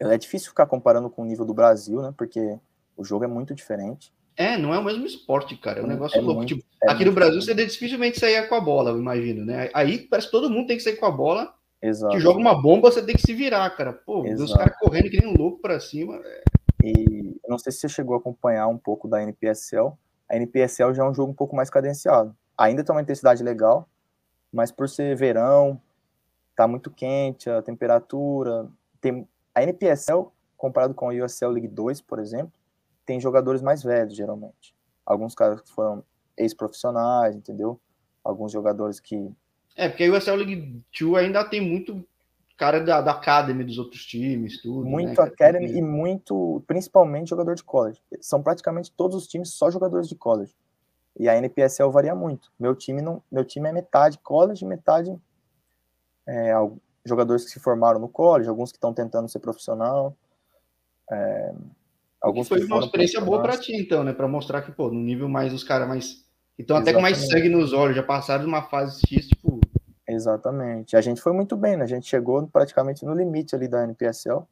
[SPEAKER 2] é difícil ficar comparando com o nível do Brasil, né? Porque o jogo é muito diferente.
[SPEAKER 1] É, não é o mesmo esporte, cara. É um negócio é louco. Muito, tipo, é aqui no Brasil você dificilmente sair com a bola, eu imagino, né? Aí parece que todo mundo tem que sair com a bola. Exato. Que joga uma bomba, você tem que se virar, cara. Pô, os caras correndo que nem um louco pra cima. É...
[SPEAKER 2] E não sei se você chegou a acompanhar um pouco da NPSL. A NPSL já é um jogo um pouco mais cadenciado. Ainda tem uma intensidade legal, mas por ser verão, tá muito quente, a temperatura. Tem... A NPSL, comparado com a USL League 2, por exemplo, tem jogadores mais velhos, geralmente. Alguns caras que foram ex-profissionais, entendeu? Alguns jogadores que.
[SPEAKER 1] É, porque a USL League 2 ainda tem muito cara da, da Academy dos outros times, tudo.
[SPEAKER 2] Né, muito né? Academy e muito, principalmente, jogador de college. São praticamente todos os times só jogadores de college. E a NPSL varia muito. Meu time não, meu time é metade college, metade é, jogadores que se formaram no college, alguns que estão tentando ser profissional. É,
[SPEAKER 1] Alguns foi uma experiência boa para ti, então, né? Para mostrar que, pô, no nível mais os caras mais. Então, até com mais sangue nos olhos, já passaram de uma fase X, tipo.
[SPEAKER 2] Exatamente. A gente foi muito bem, né? A gente chegou praticamente no limite ali da NPSL.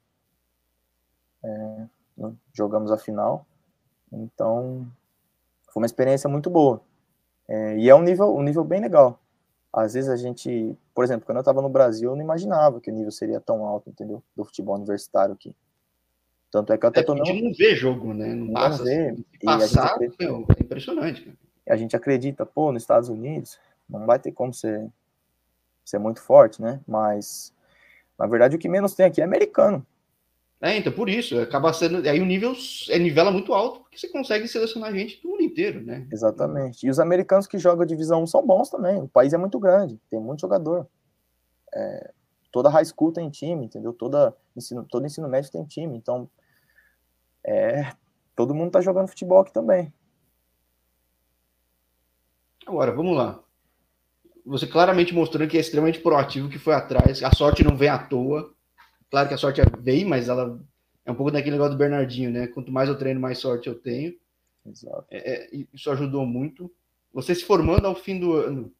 [SPEAKER 2] É, jogamos a final. Então, foi uma experiência muito boa. É, e é um nível, um nível bem legal. Às vezes a gente, por exemplo, quando eu estava no Brasil, eu não imaginava que o nível seria tão alto, entendeu? Do futebol universitário aqui. Tanto é que eu até
[SPEAKER 1] é, não... A gente não vê jogo, né? Não, não passa. Vê. Assim. E passar, acredita... é impressionante. Cara.
[SPEAKER 2] A gente acredita, pô, nos Estados Unidos não vai ter como ser, ser muito forte, né? Mas, na verdade, o que menos tem aqui é americano.
[SPEAKER 1] É, então, por isso, acaba sendo. Aí o nível é nivela muito alto, porque você consegue selecionar gente do mundo inteiro, né?
[SPEAKER 2] Exatamente. E os americanos que jogam a divisão 1 são bons também. O país é muito grande, tem muito jogador. É, toda high school tem time, entendeu? Toda ensino, todo ensino médio tem time. Então, é, todo mundo tá jogando futebol aqui também.
[SPEAKER 1] Agora, vamos lá. Você claramente mostrando que é extremamente proativo, que foi atrás. A sorte não vem à toa. Claro que a sorte vem, mas ela é um pouco daquele negócio do Bernardinho, né? Quanto mais eu treino, mais sorte eu tenho. Exato. É, é, isso ajudou muito. Você se formando ao fim do ano, o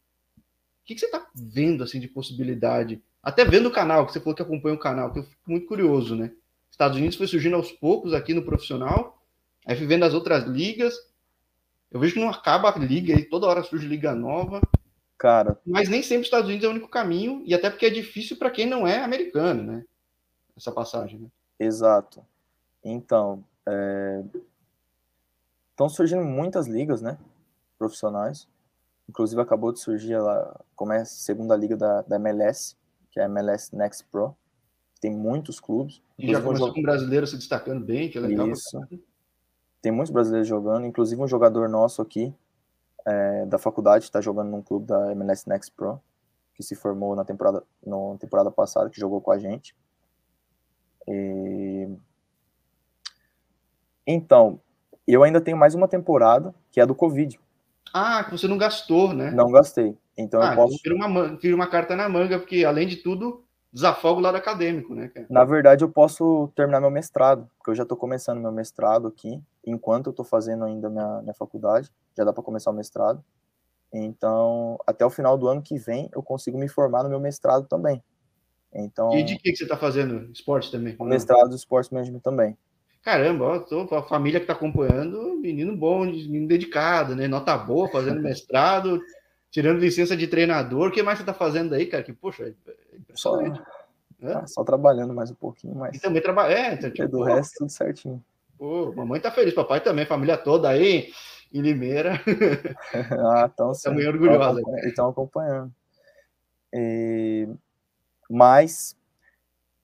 [SPEAKER 1] que, que você está vendo assim de possibilidade? Até vendo o canal, que você falou que acompanha o canal, que eu fico muito curioso, né? Estados Unidos foi surgindo aos poucos aqui no profissional, aí fui vendo as outras ligas. Eu vejo que não acaba a liga, e toda hora surge liga nova.
[SPEAKER 2] Cara.
[SPEAKER 1] Mas nem sempre os Estados Unidos é o único caminho, e até porque é difícil para quem não é americano, né? Essa passagem, né?
[SPEAKER 2] Exato. Então, é... estão surgindo muitas ligas, né? Profissionais. Inclusive acabou de surgir ela, começa a segunda liga da, da MLS, que é a MLS Next Pro. Tem muitos clubes.
[SPEAKER 1] E já começou com um brasileiro se destacando bem, que é legal. Isso.
[SPEAKER 2] Tem muitos brasileiros jogando, inclusive um jogador nosso aqui, é, da faculdade, está jogando num clube da MLS Next Pro, que se formou na temporada, na temporada passada, que jogou com a gente. E... Então, eu ainda tenho mais uma temporada, que é a do Covid.
[SPEAKER 1] Ah, que você não gastou, né?
[SPEAKER 2] Não gastei. Então ah, eu posso.
[SPEAKER 1] Vira uma, vira uma carta na manga, porque além de tudo, desafoga o lado acadêmico, né? Cara?
[SPEAKER 2] Na verdade, eu posso terminar meu mestrado, porque eu já estou começando meu mestrado aqui, enquanto eu estou fazendo ainda minha, minha faculdade, já dá para começar o mestrado. Então, até o final do ano que vem, eu consigo me formar no meu mestrado também. Então,
[SPEAKER 1] e de que, que você está fazendo? Esporte também?
[SPEAKER 2] O mestrado do Esporte Management também.
[SPEAKER 1] Caramba, ó, tô, a família que está acompanhando, menino bom, menino dedicado, né? Nota boa, fazendo <laughs> mestrado, tirando licença de treinador. O que mais você está fazendo aí, cara? Que, poxa, é
[SPEAKER 2] impressionante. Só, é? só trabalhando mais um pouquinho, mas.
[SPEAKER 1] E também trabalha. É, então,
[SPEAKER 2] tipo, do resto, tudo certinho.
[SPEAKER 1] Pô, mamãe tá feliz, papai também, família toda aí em Limeira. <laughs>
[SPEAKER 2] ah, então sim.
[SPEAKER 1] Também orgulhosa.
[SPEAKER 2] Estão acompanhando. E... Mas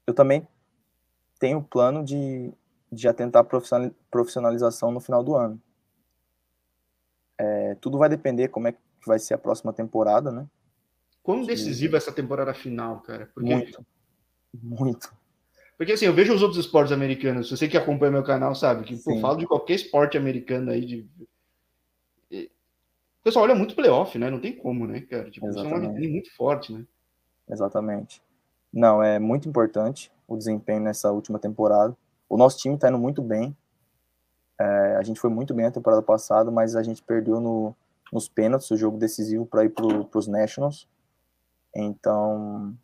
[SPEAKER 2] eu também tenho o plano de, de já tentar profissionalização no final do ano. É, tudo vai depender como é que vai ser a próxima temporada, né?
[SPEAKER 1] Quão decisiva essa temporada final, cara?
[SPEAKER 2] Porque... Muito. Muito.
[SPEAKER 1] Porque assim, eu vejo os outros esportes americanos, você que acompanha meu canal sabe que eu falo de qualquer esporte americano aí de. O pessoal olha muito playoff, né? Não tem como, né, cara? Tipo, isso é uma muito forte, né?
[SPEAKER 2] Exatamente. Não, é muito importante o desempenho nessa última temporada. O nosso time está indo muito bem. É, a gente foi muito bem a temporada passada, mas a gente perdeu no, nos pênaltis o jogo decisivo para ir para os Nationals. Então.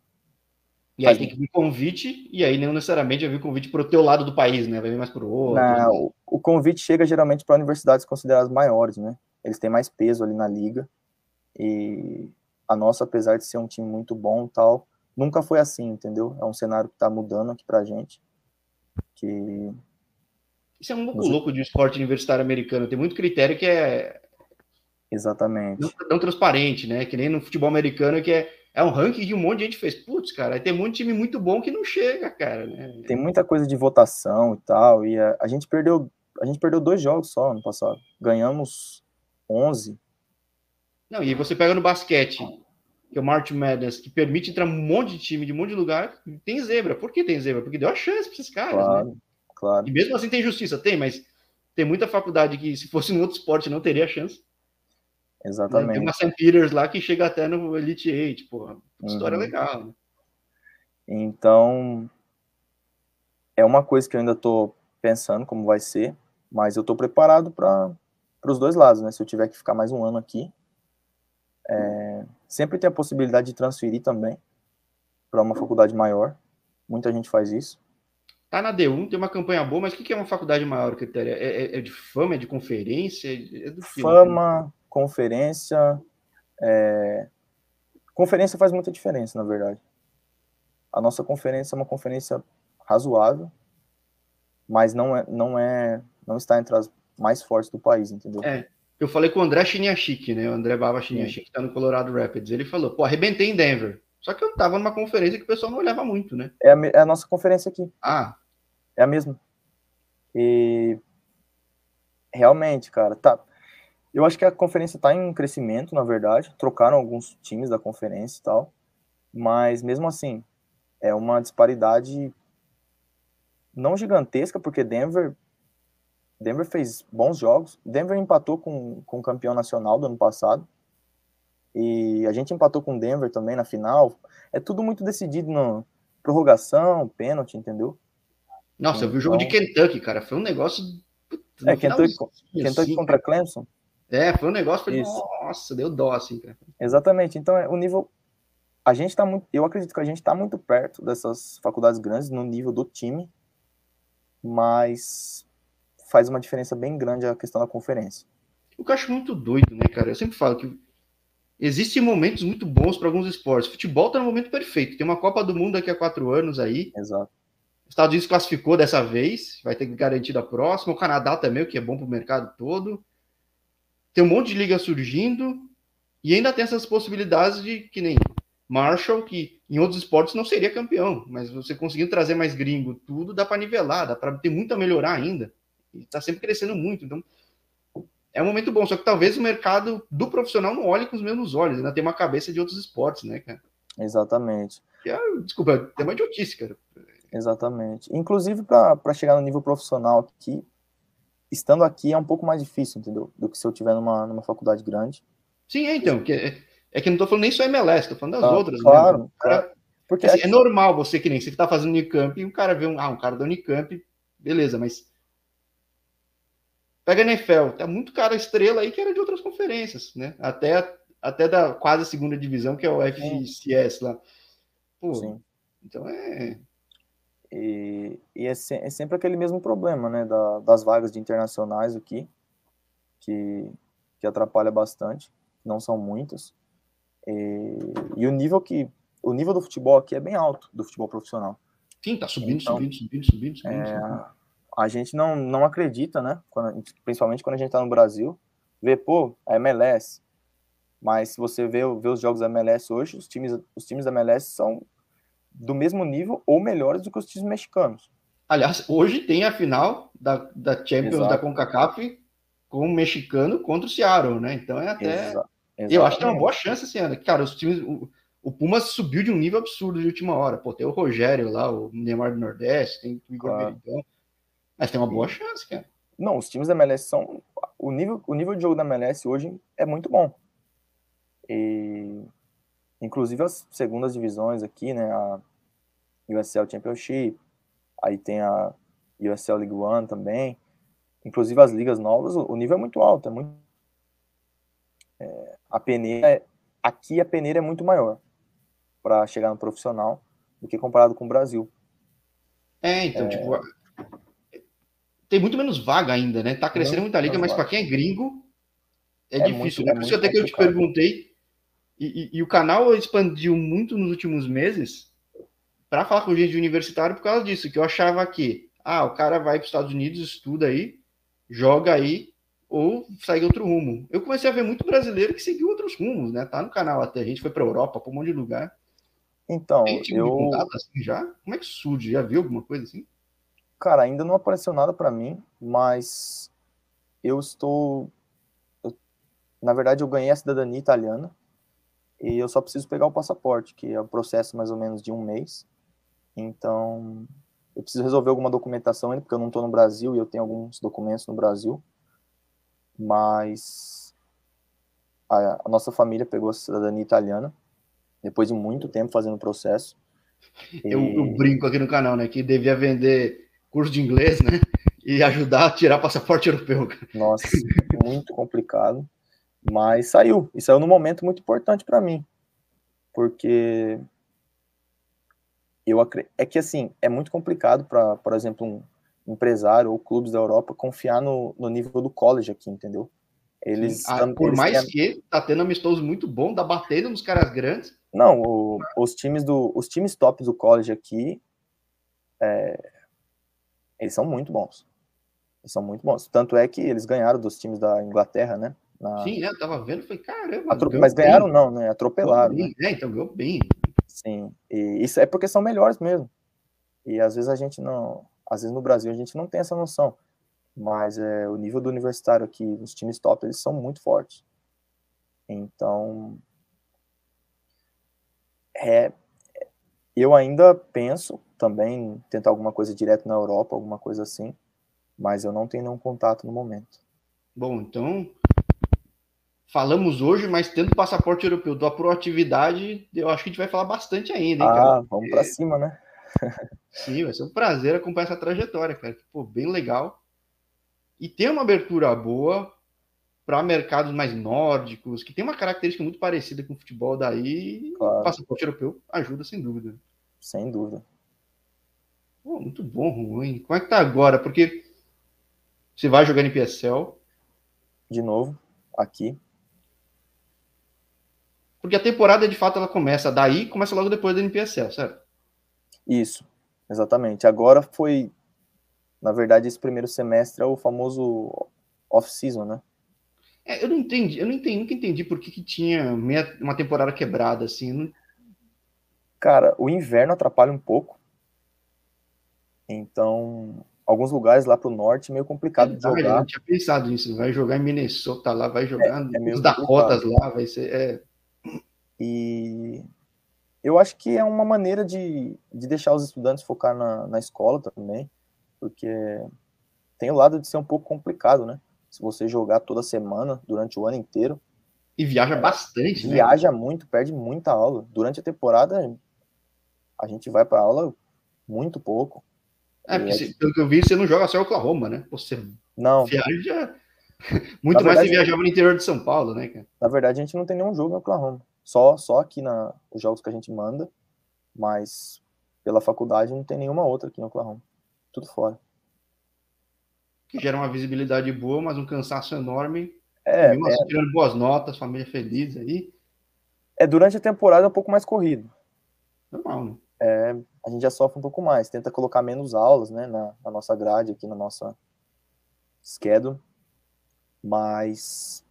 [SPEAKER 1] E aí tem que vir convite, e aí não necessariamente vai vir convite para o teu lado do país, né? Vai vir mais para o outro.
[SPEAKER 2] Não, o, o convite chega geralmente para universidades consideradas maiores, né? Eles têm mais peso ali na liga. E a nossa, apesar de ser um time muito bom tal, nunca foi assim, entendeu? É um cenário que está mudando aqui pra gente. Que...
[SPEAKER 1] Isso é um pouco louco de um esporte universitário americano. Tem muito critério que é.
[SPEAKER 2] Exatamente.
[SPEAKER 1] Não, não transparente, né? Que nem no futebol americano, que é, é um ranking que um monte de gente fez. Putz, cara, aí tem um monte de time muito bom que não chega, cara. Né?
[SPEAKER 2] Tem muita coisa de votação e tal. E a, a gente perdeu. A gente perdeu dois jogos só no passado. Ganhamos 11.
[SPEAKER 1] Não, e você pega no basquete que é o March Madness, que permite entrar um monte de time de um monte de lugar, tem zebra. Por que tem zebra? Porque deu a chance para esses caras,
[SPEAKER 2] claro,
[SPEAKER 1] né?
[SPEAKER 2] Claro.
[SPEAKER 1] E mesmo assim tem justiça, tem, mas tem muita faculdade que, se fosse em outro esporte, não teria chance.
[SPEAKER 2] Exatamente.
[SPEAKER 1] Tem uma St. Peters lá que chega até no Elite Eight, pô. História uhum. legal, né?
[SPEAKER 2] Então, é uma coisa que eu ainda estou pensando como vai ser, mas eu estou preparado para os dois lados, né? Se eu tiver que ficar mais um ano aqui, é, sempre tem a possibilidade de transferir também para uma faculdade maior. Muita gente faz isso.
[SPEAKER 1] Tá na D1, tem uma campanha boa, mas o que é uma faculdade maior, critério? É, é, é de fama, é de conferência? É
[SPEAKER 2] do fama, conferência. É... Conferência faz muita diferença, na verdade. A nossa conferência é uma conferência razoável, mas não é, não é, não está entre as mais fortes do país, entendeu?
[SPEAKER 1] É, eu falei com o André Chiniachik, né? O André Bava Chiniachik, que tá no Colorado Rapids. Ele falou, pô, arrebentei em Denver. Só que eu tava numa conferência que o pessoal não olhava muito, né?
[SPEAKER 2] É a, é a nossa conferência aqui.
[SPEAKER 1] Ah.
[SPEAKER 2] É a mesma. E realmente, cara, tá. Eu acho que a conferência tá em crescimento, na verdade. Trocaram alguns times da conferência e tal. Mas mesmo assim, é uma disparidade não gigantesca, porque Denver Denver fez bons jogos. Denver empatou com, com o campeão nacional do ano passado. E a gente empatou com o Denver também na final. É tudo muito decidido na prorrogação, pênalti, entendeu?
[SPEAKER 1] Nossa, então, eu vi o jogo de então Kentucky, cara. Foi um negócio.
[SPEAKER 2] É, Kentucky, Kentucky assim, contra Clemson.
[SPEAKER 1] É, foi um negócio. Foi, nossa, deu dó, assim, cara.
[SPEAKER 2] Exatamente. Então, é, o nível. A gente tá muito. Eu acredito que a gente tá muito perto dessas faculdades grandes no nível do time. Mas faz uma diferença bem grande a questão da conferência.
[SPEAKER 1] O que eu acho muito doido, né, cara? Eu sempre falo que existem momentos muito bons para alguns esportes. Futebol está no momento perfeito. Tem uma Copa do Mundo daqui a quatro anos aí.
[SPEAKER 2] Exato.
[SPEAKER 1] Os Estados Unidos classificou dessa vez, vai ter garantido a próxima. O Canadá também, o que é bom para o mercado todo. Tem um monte de liga surgindo e ainda tem essas possibilidades de que nem Marshall, que em outros esportes não seria campeão, mas você conseguindo trazer mais gringo, tudo dá para nivelar, dá para ter muito a melhorar ainda. E está sempre crescendo muito, então é um momento bom. Só que talvez o mercado do profissional não olhe com os mesmos olhos, ainda tem uma cabeça de outros esportes, né, cara?
[SPEAKER 2] Exatamente.
[SPEAKER 1] É, desculpa, tem uma idiotice, cara.
[SPEAKER 2] Exatamente. Inclusive, para chegar no nível profissional aqui, estando aqui é um pouco mais difícil, entendeu? Do que se eu tiver numa, numa faculdade grande.
[SPEAKER 1] Sim, é, então. Que é, é que não estou falando nem só MLS, estou falando das ah, outras.
[SPEAKER 2] Claro, né? claro.
[SPEAKER 1] Porque assim, aqui... é normal você que nem você que está fazendo Unicamp e um cara vê um, ah, um cara da Unicamp, beleza, mas Pega a NFL, tá muito cara estrela aí que era de outras conferências, né? Até, até da quase segunda divisão, que é o FCS lá. Pô, Sim. então é.
[SPEAKER 2] E, e é, se, é, sempre aquele mesmo problema, né? Da, das vagas de internacionais aqui, que, que atrapalha bastante. Não são muitas. E, e o nível que. O nível do futebol aqui é bem alto, do futebol profissional.
[SPEAKER 1] Sim, tá subindo, então, subindo, subindo, subindo, subindo.
[SPEAKER 2] É, subindo a gente não, não acredita, né? Quando, principalmente quando a gente está no Brasil, vê, pô, a MLS. Mas se você vê, vê os jogos da MLS hoje, os times, os times da MLS são do mesmo nível ou melhores do que os times mexicanos.
[SPEAKER 1] Aliás, hoje tem a final da, da Champions Exato. da CONCACAF com o mexicano contra o Seattle, né? Então é até. Exa eu acho que é uma boa chance esse ano. Cara, os times. O, o Pumas subiu de um nível absurdo de última hora. Pô, tem o Rogério lá, o Neymar do Nordeste, tem o Igor claro. Mas tem uma boa chance, cara.
[SPEAKER 2] Não, os times da MLS são. O nível, o nível de jogo da MLS hoje é muito bom. E. Inclusive as segundas divisões aqui, né? A USL Championship, aí tem a USL League One também. Inclusive as ligas novas, o nível é muito alto, é muito. É, a peneira, aqui a peneira é muito maior para chegar no profissional do que comparado com o Brasil.
[SPEAKER 1] É, então, é... tipo, tem muito menos vaga ainda, né? Tá crescendo muita liga, mas para quem é gringo é, é difícil, muito, né? Por isso até que eu te perguntei. E, e, e, o canal expandiu muito nos últimos meses para falar com gente de universitário por causa disso, que eu achava que, ah, o cara vai para os Estados Unidos, estuda aí, joga aí, ou segue outro rumo. Eu comecei a ver muito brasileiro que seguiu outros rumos, né? Tá no canal até, a gente foi para Europa, para um monte de lugar.
[SPEAKER 2] Então, eu...
[SPEAKER 1] Assim já? Como é que surge? Já viu alguma coisa assim?
[SPEAKER 2] Cara, ainda não apareceu nada para mim, mas eu estou. Eu, na verdade, eu ganhei a cidadania italiana e eu só preciso pegar o passaporte, que é o um processo mais ou menos de um mês. Então, eu preciso resolver alguma documentação ainda, porque eu não estou no Brasil e eu tenho alguns documentos no Brasil. Mas a, a nossa família pegou a cidadania italiana depois de muito tempo fazendo o processo.
[SPEAKER 1] Eu, e... eu, brinco aqui no canal, né? Que devia vender curso de inglês, né? E ajudar a tirar passaporte europeu.
[SPEAKER 2] Nossa, muito complicado. Mas saiu. E saiu num momento muito importante para mim. Porque eu é que assim, é muito complicado para, por exemplo, um empresário ou clubes da Europa confiar no, no nível do college aqui, entendeu?
[SPEAKER 1] Eles, ah, por eles mais têm... que tá tendo amistoso muito bom, tá batendo nos caras grandes.
[SPEAKER 2] Não, o, os times do os times top do college aqui é, eles são muito bons. Eles são muito bons. Tanto é que eles ganharam dos times da Inglaterra, né?
[SPEAKER 1] Na... Sim, é, eu tava vendo, foi caramba.
[SPEAKER 2] Atro... Mas ganharam bem. não, né? Atropelaram. Né?
[SPEAKER 1] É, então ganhou bem.
[SPEAKER 2] Sim, e isso é porque são melhores mesmo. E às vezes a gente não, às vezes no Brasil a gente não tem essa noção. Mas é, o nível do universitário aqui, os times top, eles são muito fortes. Então, é, eu ainda penso também tentar alguma coisa direto na Europa, alguma coisa assim, mas eu não tenho nenhum contato no momento.
[SPEAKER 1] Bom, então falamos hoje, mas tendo passaporte europeu da proatividade, eu acho que a gente vai falar bastante ainda,
[SPEAKER 2] hein, ah, cara? vamos para cima, né? <laughs>
[SPEAKER 1] Sim, vai ser um prazer acompanhar essa trajetória, cara. Pô, bem legal. E tem uma abertura boa para mercados mais nórdicos, que tem uma característica muito parecida com o futebol daí. Claro. O passaporte europeu ajuda, sem dúvida.
[SPEAKER 2] Sem dúvida.
[SPEAKER 1] Pô, muito bom, ruim. Como é que tá agora? Porque você vai jogar em PSL.
[SPEAKER 2] De novo, aqui.
[SPEAKER 1] Porque a temporada, de fato, ela começa daí, começa logo depois da NPSL, certo?
[SPEAKER 2] Isso, exatamente. Agora foi, na verdade, esse primeiro semestre é o famoso off-season, né?
[SPEAKER 1] É, eu não entendi, eu não entendi, nunca entendi por que, que tinha meia, uma temporada quebrada, assim. Não...
[SPEAKER 2] Cara, o inverno atrapalha um pouco. Então, alguns lugares lá pro norte meio complicado é, de jogar.
[SPEAKER 1] Eu tinha pensado nisso, vai jogar em Minnesota lá, vai jogar é, é nos Dakotas lá, vai ser. É...
[SPEAKER 2] E eu acho que é uma maneira de, de deixar os estudantes focar na, na escola também, porque tem o lado de ser um pouco complicado, né? Se você jogar toda semana, durante o ano inteiro.
[SPEAKER 1] E viaja bastante,
[SPEAKER 2] né? Viaja muito, perde muita aula. Durante a temporada, a gente vai para aula muito pouco.
[SPEAKER 1] É, porque, é... pelo que eu vi, você não joga só Oklahoma, né? Você
[SPEAKER 2] não.
[SPEAKER 1] viaja <laughs> muito na mais verdade, você viajava no interior de São Paulo, né, cara?
[SPEAKER 2] Na verdade, a gente não tem nenhum jogo em Oklahoma. Só, só aqui na, os jogos que a gente manda, mas pela faculdade não tem nenhuma outra aqui no Oklahoma. Tudo fora.
[SPEAKER 1] Que gera uma visibilidade boa, mas um cansaço enorme.
[SPEAKER 2] É,
[SPEAKER 1] mesmo assim, é... tirando boas notas, família feliz aí.
[SPEAKER 2] É, durante a temporada é um pouco mais corrido.
[SPEAKER 1] Normal, né?
[SPEAKER 2] É, a gente já sofre um pouco mais, tenta colocar menos aulas, né, na, na nossa grade aqui, na nossa schedule, mas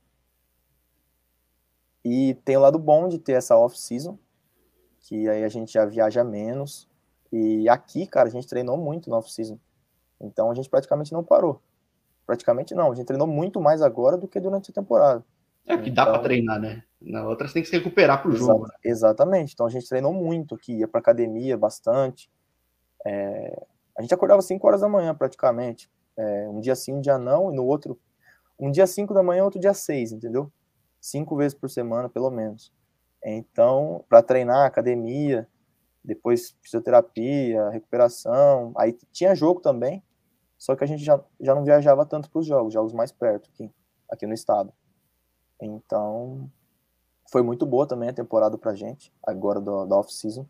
[SPEAKER 2] e tem o lado bom de ter essa off-season, que aí a gente já viaja menos. E aqui, cara, a gente treinou muito no off-season. Então a gente praticamente não parou. Praticamente não, a gente treinou muito mais agora do que durante a temporada.
[SPEAKER 1] É que então, dá para treinar, né? Na outra você tem que se recuperar pro jogo. Né?
[SPEAKER 2] Exatamente. Então a gente treinou muito aqui, ia pra academia bastante. É, a gente acordava 5 horas da manhã praticamente. É, um dia sim, um dia não, e no outro. Um dia 5 da manhã, outro dia 6, entendeu? Cinco vezes por semana, pelo menos. Então, para treinar, academia, depois fisioterapia, recuperação, aí tinha jogo também, só que a gente já, já não viajava tanto para os jogos, jogos mais perto aqui, aqui no estado. Então, foi muito boa também a temporada para a gente, agora do, da off-season.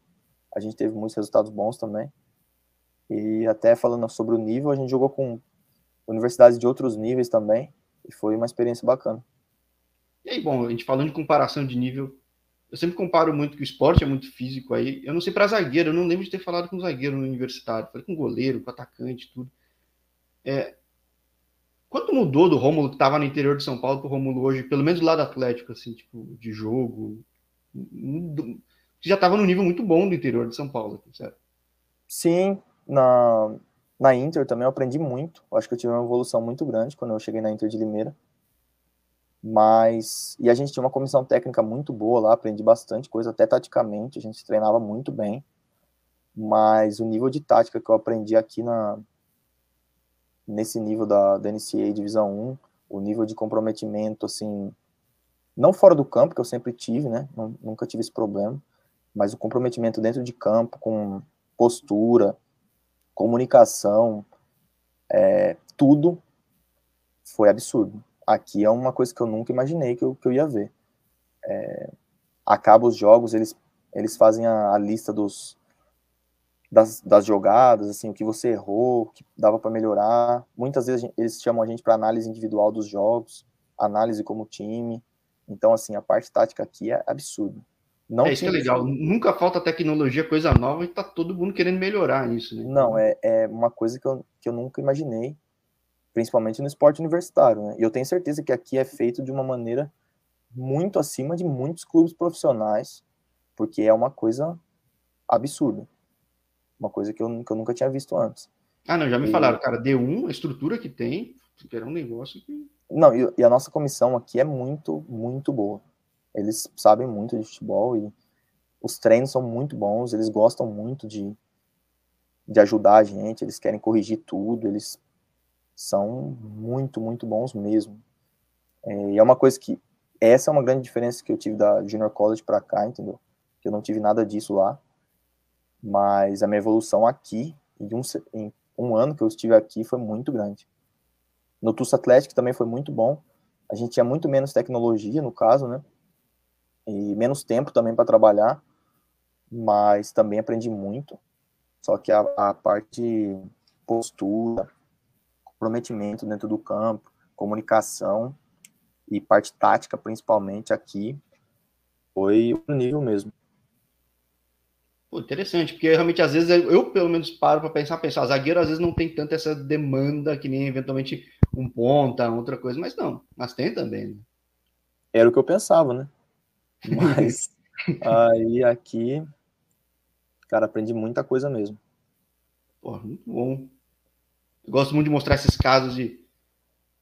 [SPEAKER 2] A gente teve muitos resultados bons também. E até falando sobre o nível, a gente jogou com universidades de outros níveis também, e foi uma experiência bacana.
[SPEAKER 1] E aí, bom, a gente falando de comparação de nível, eu sempre comparo muito que o esporte é muito físico aí. Eu não sei para zagueiro, eu não lembro de ter falado com zagueiro no universitário. Falei com goleiro, com atacante, tudo. É, quanto mudou do Rômulo que estava no interior de São Paulo para o Rômulo hoje, pelo menos do lado atlético, assim, tipo, de jogo? Já estava no nível muito bom do interior de São Paulo, certo?
[SPEAKER 2] Sim, na, na Inter também eu aprendi muito. Acho que eu tive uma evolução muito grande quando eu cheguei na Inter de Limeira. Mas. E a gente tinha uma comissão técnica muito boa lá, aprendi bastante coisa, até taticamente, a gente treinava muito bem. Mas o nível de tática que eu aprendi aqui na, nesse nível da, da NCAA Divisão 1, o nível de comprometimento, assim, não fora do campo, que eu sempre tive, né? Nunca tive esse problema, mas o comprometimento dentro de campo, com postura, comunicação, é, tudo foi absurdo aqui é uma coisa que eu nunca imaginei que eu, que eu ia ver. É, acaba os jogos, eles, eles fazem a, a lista dos, das, das, jogadas, assim, o que você errou, o que dava para melhorar. Muitas vezes eles chamam a gente para análise individual dos jogos, análise como time. Então, assim, a parte tática aqui é absurda.
[SPEAKER 1] Não é isso que é legal. Nunca falta tecnologia, coisa nova, e tá todo mundo querendo melhorar isso. Né?
[SPEAKER 2] Não, é, é uma coisa que eu, que eu nunca imaginei principalmente no esporte universitário, né? E eu tenho certeza que aqui é feito de uma maneira muito acima de muitos clubes profissionais, porque é uma coisa absurda. Uma coisa que eu, que eu nunca tinha visto antes.
[SPEAKER 1] Ah, não, já me e... falaram, cara, D1, a estrutura que tem, era um negócio que.
[SPEAKER 2] Não, e, e, a nossa comissão aqui é muito, muito boa. Eles sabem muito de futebol e os treinos são muito bons, eles gostam muito de, de ajudar a gente, eles querem corrigir tudo, eles são muito, muito bons mesmo. É, e é uma coisa que essa é uma grande diferença que eu tive da Junior College para cá, entendeu? Que eu não tive nada disso lá. Mas a minha evolução aqui, em um, em um ano que eu estive aqui, foi muito grande. No Tussa Atlético também foi muito bom. A gente tinha muito menos tecnologia, no caso, né? E menos tempo também para trabalhar. Mas também aprendi muito. Só que a, a parte postura, comprometimento dentro do campo, comunicação e parte tática, principalmente aqui, foi o nível mesmo.
[SPEAKER 1] Pô, interessante, porque realmente às vezes eu pelo menos paro para pensar, pensar, zagueiro às vezes não tem tanta essa demanda que nem eventualmente um ponta, outra coisa, mas não, mas tem também. Né?
[SPEAKER 2] Era o que eu pensava, né? <laughs> Mas aí aqui, cara, aprendi muita coisa mesmo.
[SPEAKER 1] Pô, muito bom. Gosto muito de mostrar esses casos de,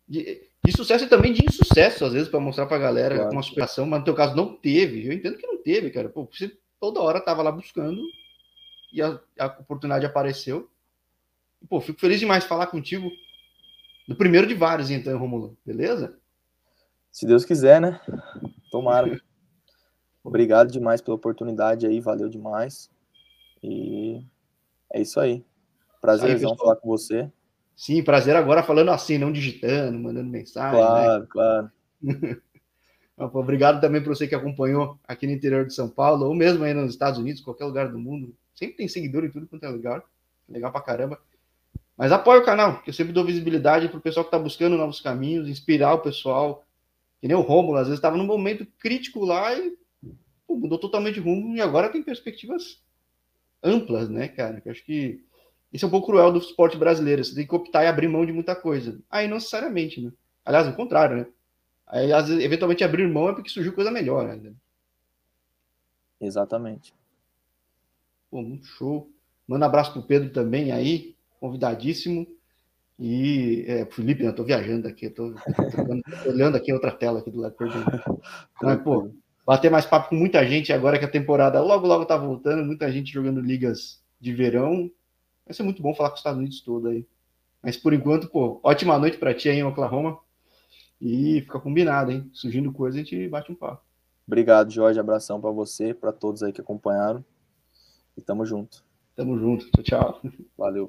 [SPEAKER 1] de, de sucesso e também de insucesso, às vezes, para mostrar para a galera claro. uma superação, mas no teu caso não teve. Eu entendo que não teve, cara. Pô, você toda hora tava lá buscando e a, a oportunidade apareceu. E, pô, fico feliz demais de falar contigo. Do primeiro de vários, então, Romulo. Beleza?
[SPEAKER 2] Se Deus quiser, né? Tomara. <laughs> Obrigado demais pela oportunidade aí, valeu demais. E é isso aí. Prazerzão falar com você.
[SPEAKER 1] Sim, prazer agora falando assim, não digitando, mandando mensagem.
[SPEAKER 2] Claro, né? claro. <laughs>
[SPEAKER 1] Obrigado também para você que acompanhou aqui no interior de São Paulo, ou mesmo aí nos Estados Unidos, qualquer lugar do mundo. Sempre tem seguidor em tudo quanto é lugar. Legal pra caramba. Mas apoia o canal, que eu sempre dou visibilidade pro pessoal que tá buscando novos caminhos, inspirar o pessoal. Que nem o Rômulo, às vezes estava num momento crítico lá e pô, mudou totalmente de rumo e agora tem perspectivas amplas, né, cara? Eu acho que isso é um pouco cruel do esporte brasileiro. Você tem que optar e abrir mão de muita coisa. Aí não necessariamente, né? Aliás, o contrário, né? Aí, às vezes, eventualmente, abrir mão é porque surgiu coisa melhor. Né?
[SPEAKER 2] Exatamente.
[SPEAKER 1] Pô, muito show. Manda um abraço pro Pedro também aí, convidadíssimo. E é, Felipe, eu tô viajando aqui, eu tô, olhando aqui outra tela aqui do lado. <laughs> Mas, pô, bater mais papo com muita gente agora que a temporada logo, logo tá voltando, muita gente jogando ligas de verão. Vai ser muito bom falar com os Estados Unidos todo aí. Mas por enquanto, pô, ótima noite para ti aí em Oklahoma. E fica combinado, hein? Surgindo coisa, a gente bate um papo.
[SPEAKER 2] Obrigado, Jorge. Abração para você, para todos aí que acompanharam. E tamo junto.
[SPEAKER 1] Tamo junto. Tchau, tchau.
[SPEAKER 2] Valeu.